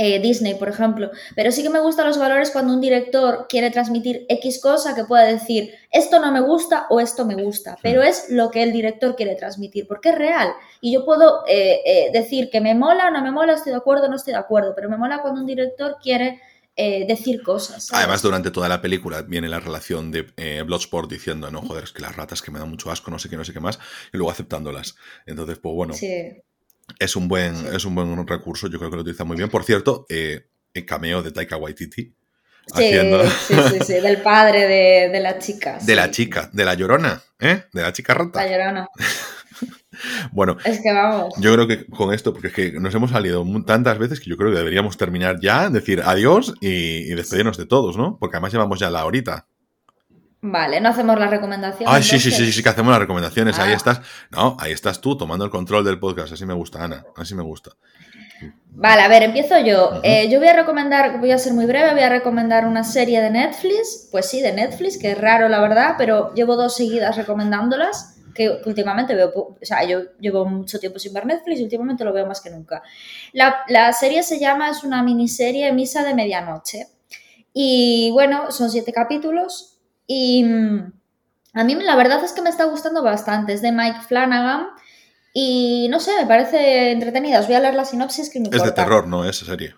eh, Disney, por ejemplo, pero sí que me gustan los valores cuando un director quiere transmitir X cosa que pueda decir esto no me gusta o esto me gusta, pero es lo que el director quiere transmitir, porque es real. Y yo puedo eh, eh, decir que me mola o no me mola, estoy de acuerdo o no estoy de acuerdo, pero me mola cuando un director quiere decir cosas. Además, durante toda la película viene la relación de Bloodsport diciendo, no, joder, es que las ratas que me dan mucho asco, no sé qué, no sé qué más, y luego aceptándolas. Entonces, pues bueno, es, un buen, es un buen recurso, yo creo que lo utiliza muy bien. Por cierto, eh, el cameo de Taika Waititi. Sí, sí, sí, sí, del padre de, de la chica. De la chica, de la llorona, ¿eh? De la chica rata. La llorona. Bueno, es que vamos. Yo creo que con esto, porque es que nos hemos salido tantas veces que yo creo que deberíamos terminar ya, decir adiós y, despedirnos de todos, ¿no? Porque además llevamos ya la horita. Vale, no hacemos las recomendaciones. Ay, sí, sí, sí, sí, que hacemos las recomendaciones. Ahí ah. estás. No, ahí estás tú tomando el control del podcast. Así me gusta, Ana. Así me gusta. Vale, a ver, empiezo yo. Eh, yo voy a recomendar, voy a ser muy breve, voy a recomendar una serie de Netflix. Pues sí, de Netflix, que es raro, la verdad, pero llevo dos seguidas recomendándolas que últimamente veo, o sea, yo llevo mucho tiempo sin ver Netflix y últimamente lo veo más que nunca. La, serie se llama, es una miniserie Misa de Medianoche. Y bueno, son siete capítulos y mm, a mí la verdad es que me está gustando bastante. Es de Mike Flanagan y no sé, me parece entretenida. Os voy a leer la sinopsis que me Es de terror, ¿no? Esa serie.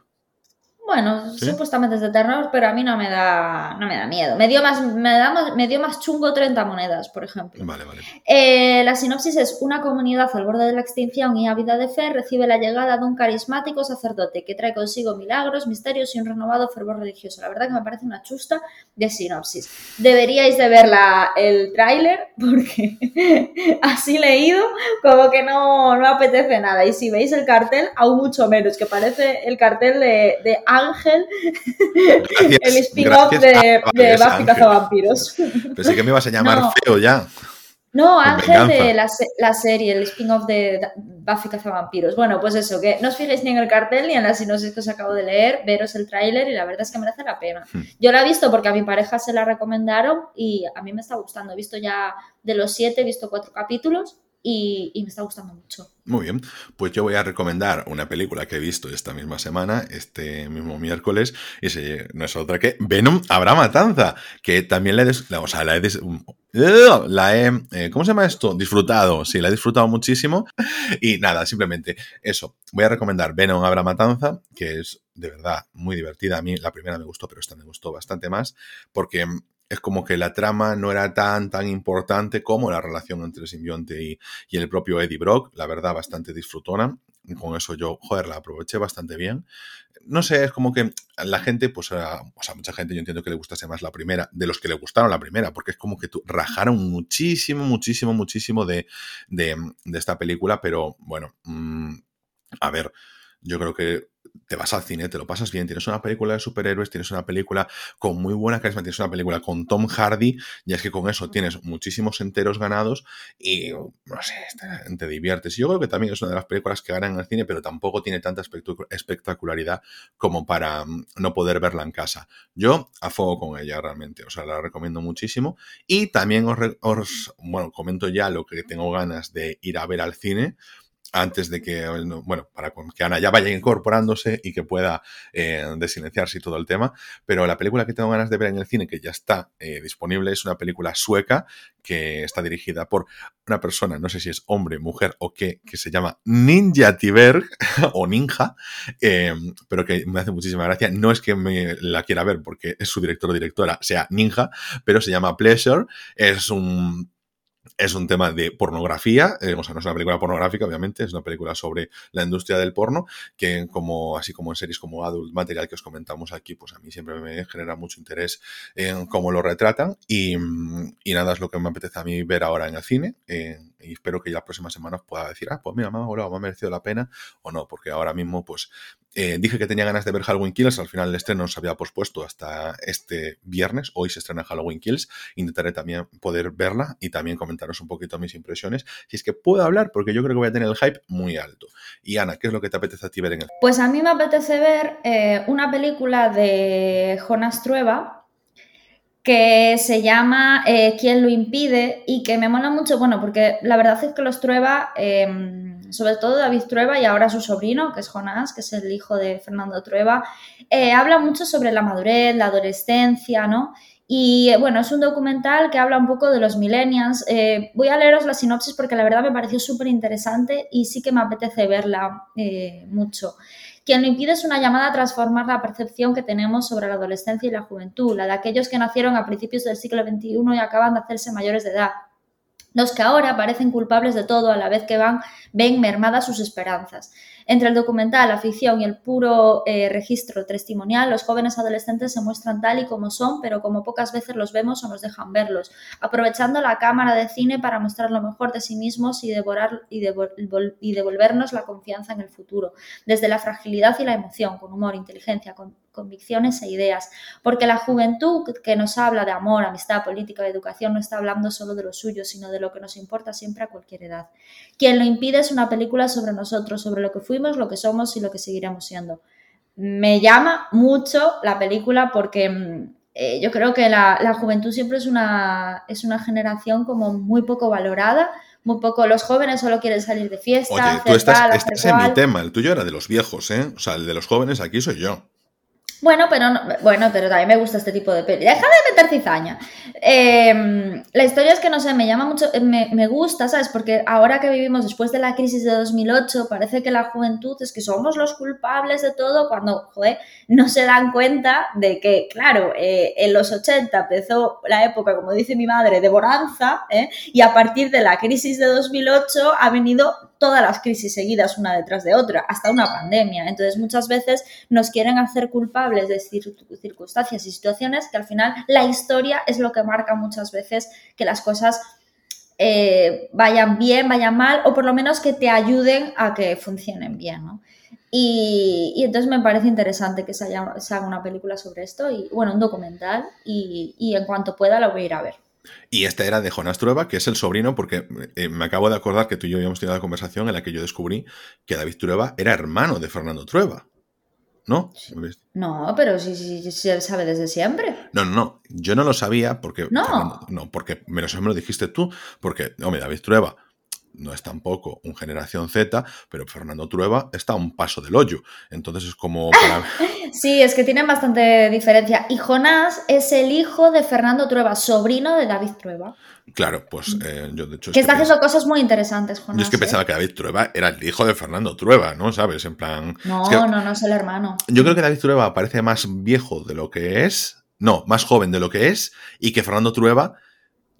Bueno, supuestamente es de terror, pero a mí no me da, no me da miedo. Me dio, más, me, da, me dio más chungo 30 monedas, por ejemplo. Vale, vale. Eh, la sinopsis es una comunidad al borde de la extinción y ávida de fe recibe la llegada de un carismático sacerdote que trae consigo milagros, misterios y un renovado fervor religioso. La verdad que me parece una chusta de sinopsis. Deberíais de ver el tráiler porque así leído como que no, no apetece nada. Y si veis el cartel, aún mucho menos, que parece el cartel de, de Ángel, el spin-off de, de Buffy Cazavampiros. Pensé que me ibas a llamar feo ya. No, Ángel de la, serie, el spin-off de Buffy Cazavampiros. Bueno, pues eso, que no os fijéis ni en el cartel ni en la sinopsis que os acabo de leer, veros el tráiler y la verdad es que merece la pena. Hmm. Yo la he visto porque a mi pareja se la recomendaron y a mí me está gustando. He visto ya de los siete, he visto cuatro capítulos y, me está gustando mucho. Muy bien, pues yo voy a recomendar una película que he visto esta misma semana, este mismo miércoles, y no es otra que Venom Habrá Matanza, que también la he, o sea, la he eh, ¿cómo se llama esto? Disfrutado, sí, la he disfrutado muchísimo. Y nada, simplemente eso, voy a recomendar Venom Habrá Matanza, que es de verdad muy divertida. A mí la primera me gustó, pero esta me gustó bastante más, porque es como que la trama no era tan, tan importante como la relación entre simbionte y, y el propio Eddie Brock. La verdad, bastante disfrutona. Con eso yo, joder, la aproveché bastante bien. No sé, es como que la gente, pues, o sea, mucha gente yo entiendo que le gustase más la primera, de los que le gustaron la primera, porque es como que rajaron muchísimo, muchísimo, muchísimo de, de, esta película, pero bueno, mm, a ver, yo creo que te vas al cine, te lo pasas bien, tienes una película de superhéroes, tienes una película con muy buena carisma, tienes una película con Tom Hardy, y es que con eso tienes muchísimos enteros ganados y, no sé, te diviertes. Yo creo que también es una de las películas que ganan en el cine, pero tampoco tiene tanta espectacularidad como para mm, no poder verla en casa. Yo a fuego con ella realmente, o sea, la recomiendo muchísimo. Y también os, os bueno, comento ya lo que tengo ganas de ir a ver al cine, antes de que, bueno, para que Ana ya vaya incorporándose y que pueda eh, desilenciarse y todo el tema. Pero la película que tengo ganas de ver en el cine, que ya está eh, disponible, es una película sueca que está dirigida por una persona, no sé si es hombre, mujer o qué, que se llama Ninja Tiberg o Ninja, eh, pero que me hace muchísima gracia. No es que me la quiera ver porque es su director o directora, sea Ninja, pero se llama Pleasure. Es un es un tema de pornografía, eh, o sea, no es una película pornográfica, obviamente, es una película sobre la industria del porno, que como, así como en series como Adult Material que os comentamos aquí, pues a mí siempre me genera mucho interés en cómo lo retratan y, nada, es lo que me apetece a mí ver ahora en el cine y espero que ya las próximas semanas pueda decir, ah, pues mira, me ha, merecido la pena o no, porque ahora mismo pues eh, dije que tenía ganas de ver Halloween Kills, al final el estreno se había pospuesto hasta este viernes, hoy se estrena Halloween Kills, intentaré también poder verla y también comentaros un poquito mis impresiones, si es que puedo hablar, porque yo creo que voy a tener el hype muy alto. Y Ana, ¿qué es lo que te apetece a ti ver en el? Pues a mí me apetece ver eh, una película de Jonas Trueba, que se llama eh, ¿Quién lo impide? y que me mola mucho, bueno, porque la verdad es que los Trueba, em, sobre todo David Trueba y ahora su sobrino, que es Jonás, que es el hijo de Fernando Trueba, eh, habla mucho sobre la madurez, la adolescencia, ¿no? Y eh, bueno, es un documental que habla un poco de los millennials. voy a leeros la sinopsis porque la verdad me pareció súper interesante y sí que me apetece verla mucho. Quien lo impide es una llamada a transformar la percepción que tenemos sobre la adolescencia y la juventud, la de aquellos que nacieron a principios del siglo XXI y acaban de hacerse mayores de edad los que ahora parecen culpables de todo a la vez que van, ven mermadas sus esperanzas. Entre el documental, la ficción y el puro eh, registro testimonial, los jóvenes adolescentes se muestran tal y como son, pero como pocas veces los vemos o nos dejan verlos, aprovechando la cámara de cine para mostrar lo mejor de sí mismos y, devorar, y, y devolvernos la confianza en el futuro, desde la fragilidad y la emoción, con humor, inteligencia, con convicciones e ideas, porque la juventud que nos habla de amor, amistad, política y educación no está hablando solo de lo suyo, sino de lo que nos importa siempre a cualquier edad. Quien lo impide es una película sobre nosotros, sobre lo que fuimos, lo que somos y lo que seguiremos siendo. Me llama mucho la película porque mm, eh, yo creo que la, juventud siempre es una, es una generación como muy poco valorada, muy poco. Los jóvenes solo quieren salir de fiesta. Oye, tú estás, estás en mi tema, el tuyo era de los viejos, ¿eh? O sea, el de los jóvenes aquí soy yo. Bueno, pero bueno, pero también me gusta este tipo de peli. Deja de meter cizaña. Em, la historia es que, no sé, me llama mucho, me, me, gusta, ¿sabes? Porque ahora que vivimos después de la crisis de 2008, parece que la juventud es que somos los culpables de todo cuando, joder, no se dan cuenta de que, claro, eh, en los 80 empezó la época, como dice mi madre, de bonanza, ¿eh? y a partir de la crisis de 2008 ha venido todas las crisis seguidas una detrás de otra, hasta una pandemia. Entonces, muchas veces nos quieren hacer culpables de circunstancias y situaciones que al final la historia es lo que marca muchas veces que las cosas eh, vayan bien, vayan mal, o por lo menos que te ayuden a que funcionen bien, Y, entonces me parece interesante que se, haga una película sobre esto, y bueno, un documental, y, y en cuanto pueda lo voy a ir a ver. Y este era de Jonas Trueba, que es el sobrino, porque eh, me acabo de acordar que tú y yo habíamos tenido una conversación en la que yo descubrí que David Trueba era hermano de Fernando Trueba. ¿No? No, pero sí, sí, sí, sabe desde siempre. No, no, no. Yo no lo sabía porque. No. no, porque me lo dijiste tú. Porque, hombre, David Trueba no es tampoco un generación Z, pero Fernando Trueba está a un paso del hoyo. Entonces es como Sí, es que tienen bastante diferencia. Y Jonás es el hijo de Fernando Trueba, sobrino de David Trueba. Claro, pues eh, yo de hecho... Que está haciendo cosas muy interesantes, Jonás. Yo es que pensaba ¿eh? que David Trueba era el hijo de Fernando Trueba, ¿no? ¿Sabes? En plan... No, no, no es el hermano. Yo creo que David Trueba parece más viejo de lo que es, no, más joven de lo que es, y que Fernando Trueba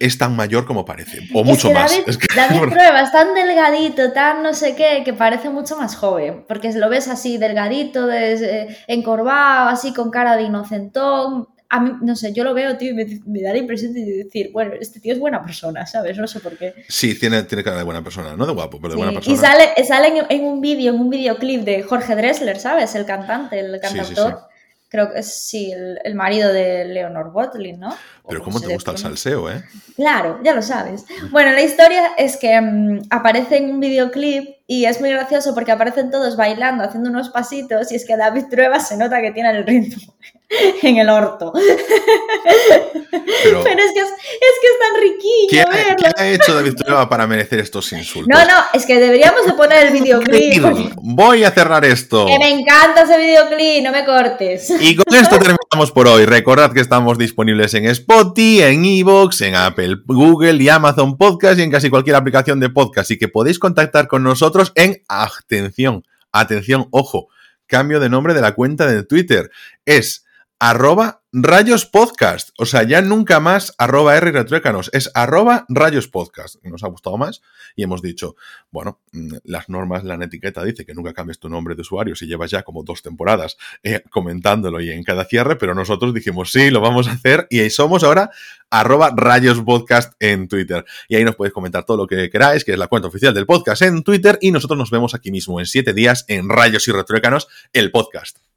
es tan mayor como parece, o mucho más. David, Prueba es tan delgadito, tan no sé qué, que parece mucho más joven, porque lo ves así, delgadito, eh, encorvado, así con cara de inocentón. A mí, no sé, yo lo veo, tío, y me, da la impresión de decir, bueno, este tío es buena persona, ¿sabes? No sé por qué. Sí, tiene, tiene cara de buena persona, no de guapo, pero de buena persona. Y sale, sale en, un vídeo, en un videoclip de Jorge Dressler, ¿sabes? El cantante, el cantautor creo que es sí, el, marido de Leonor Botlin, ¿no? Pero ¿cómo te gusta el salseo, eh? Claro, ya lo sabes. Bueno, la historia es que mm, aparece en un videoclip y es muy gracioso porque aparecen todos bailando, haciendo unos pasitos y es que David Trueba se nota que tiene el ritmo en el orto. Pero, es, que es, que es tan riquillo. ¿Qué, ha hecho David Trueba para merecer estos insultos? No, no, es que deberíamos de poner el videoclip. Voy a cerrar esto. Que me encanta ese videoclip, no me cortes. Y con esto terminamos por hoy. Recordad que estamos disponibles en Spotify, en Evox, en Apple, Google y Amazon Podcast y en casi cualquier aplicación de podcast y que podéis contactar con nosotros en atención, atención, ojo, cambio de nombre de la cuenta de Twitter. Es arroba rayos podcast. O sea, ya nunca más arroba R retruécanos, es arroba rayos podcast. Nos ha gustado más y hemos dicho, bueno, mm, las normas, la etiqueta dice que nunca cambies tu nombre de usuario si llevas ya como dos temporadas eh, comentándolo y en cada cierre, pero nosotros dijimos, sí, lo vamos a hacer y ahí somos ahora arroba rayos podcast en Twitter. Y ahí nos podéis comentar todo lo que queráis, que es la cuenta oficial del podcast en Twitter y nosotros nos vemos aquí mismo en siete días en Rayos y Retruécanos, el podcast.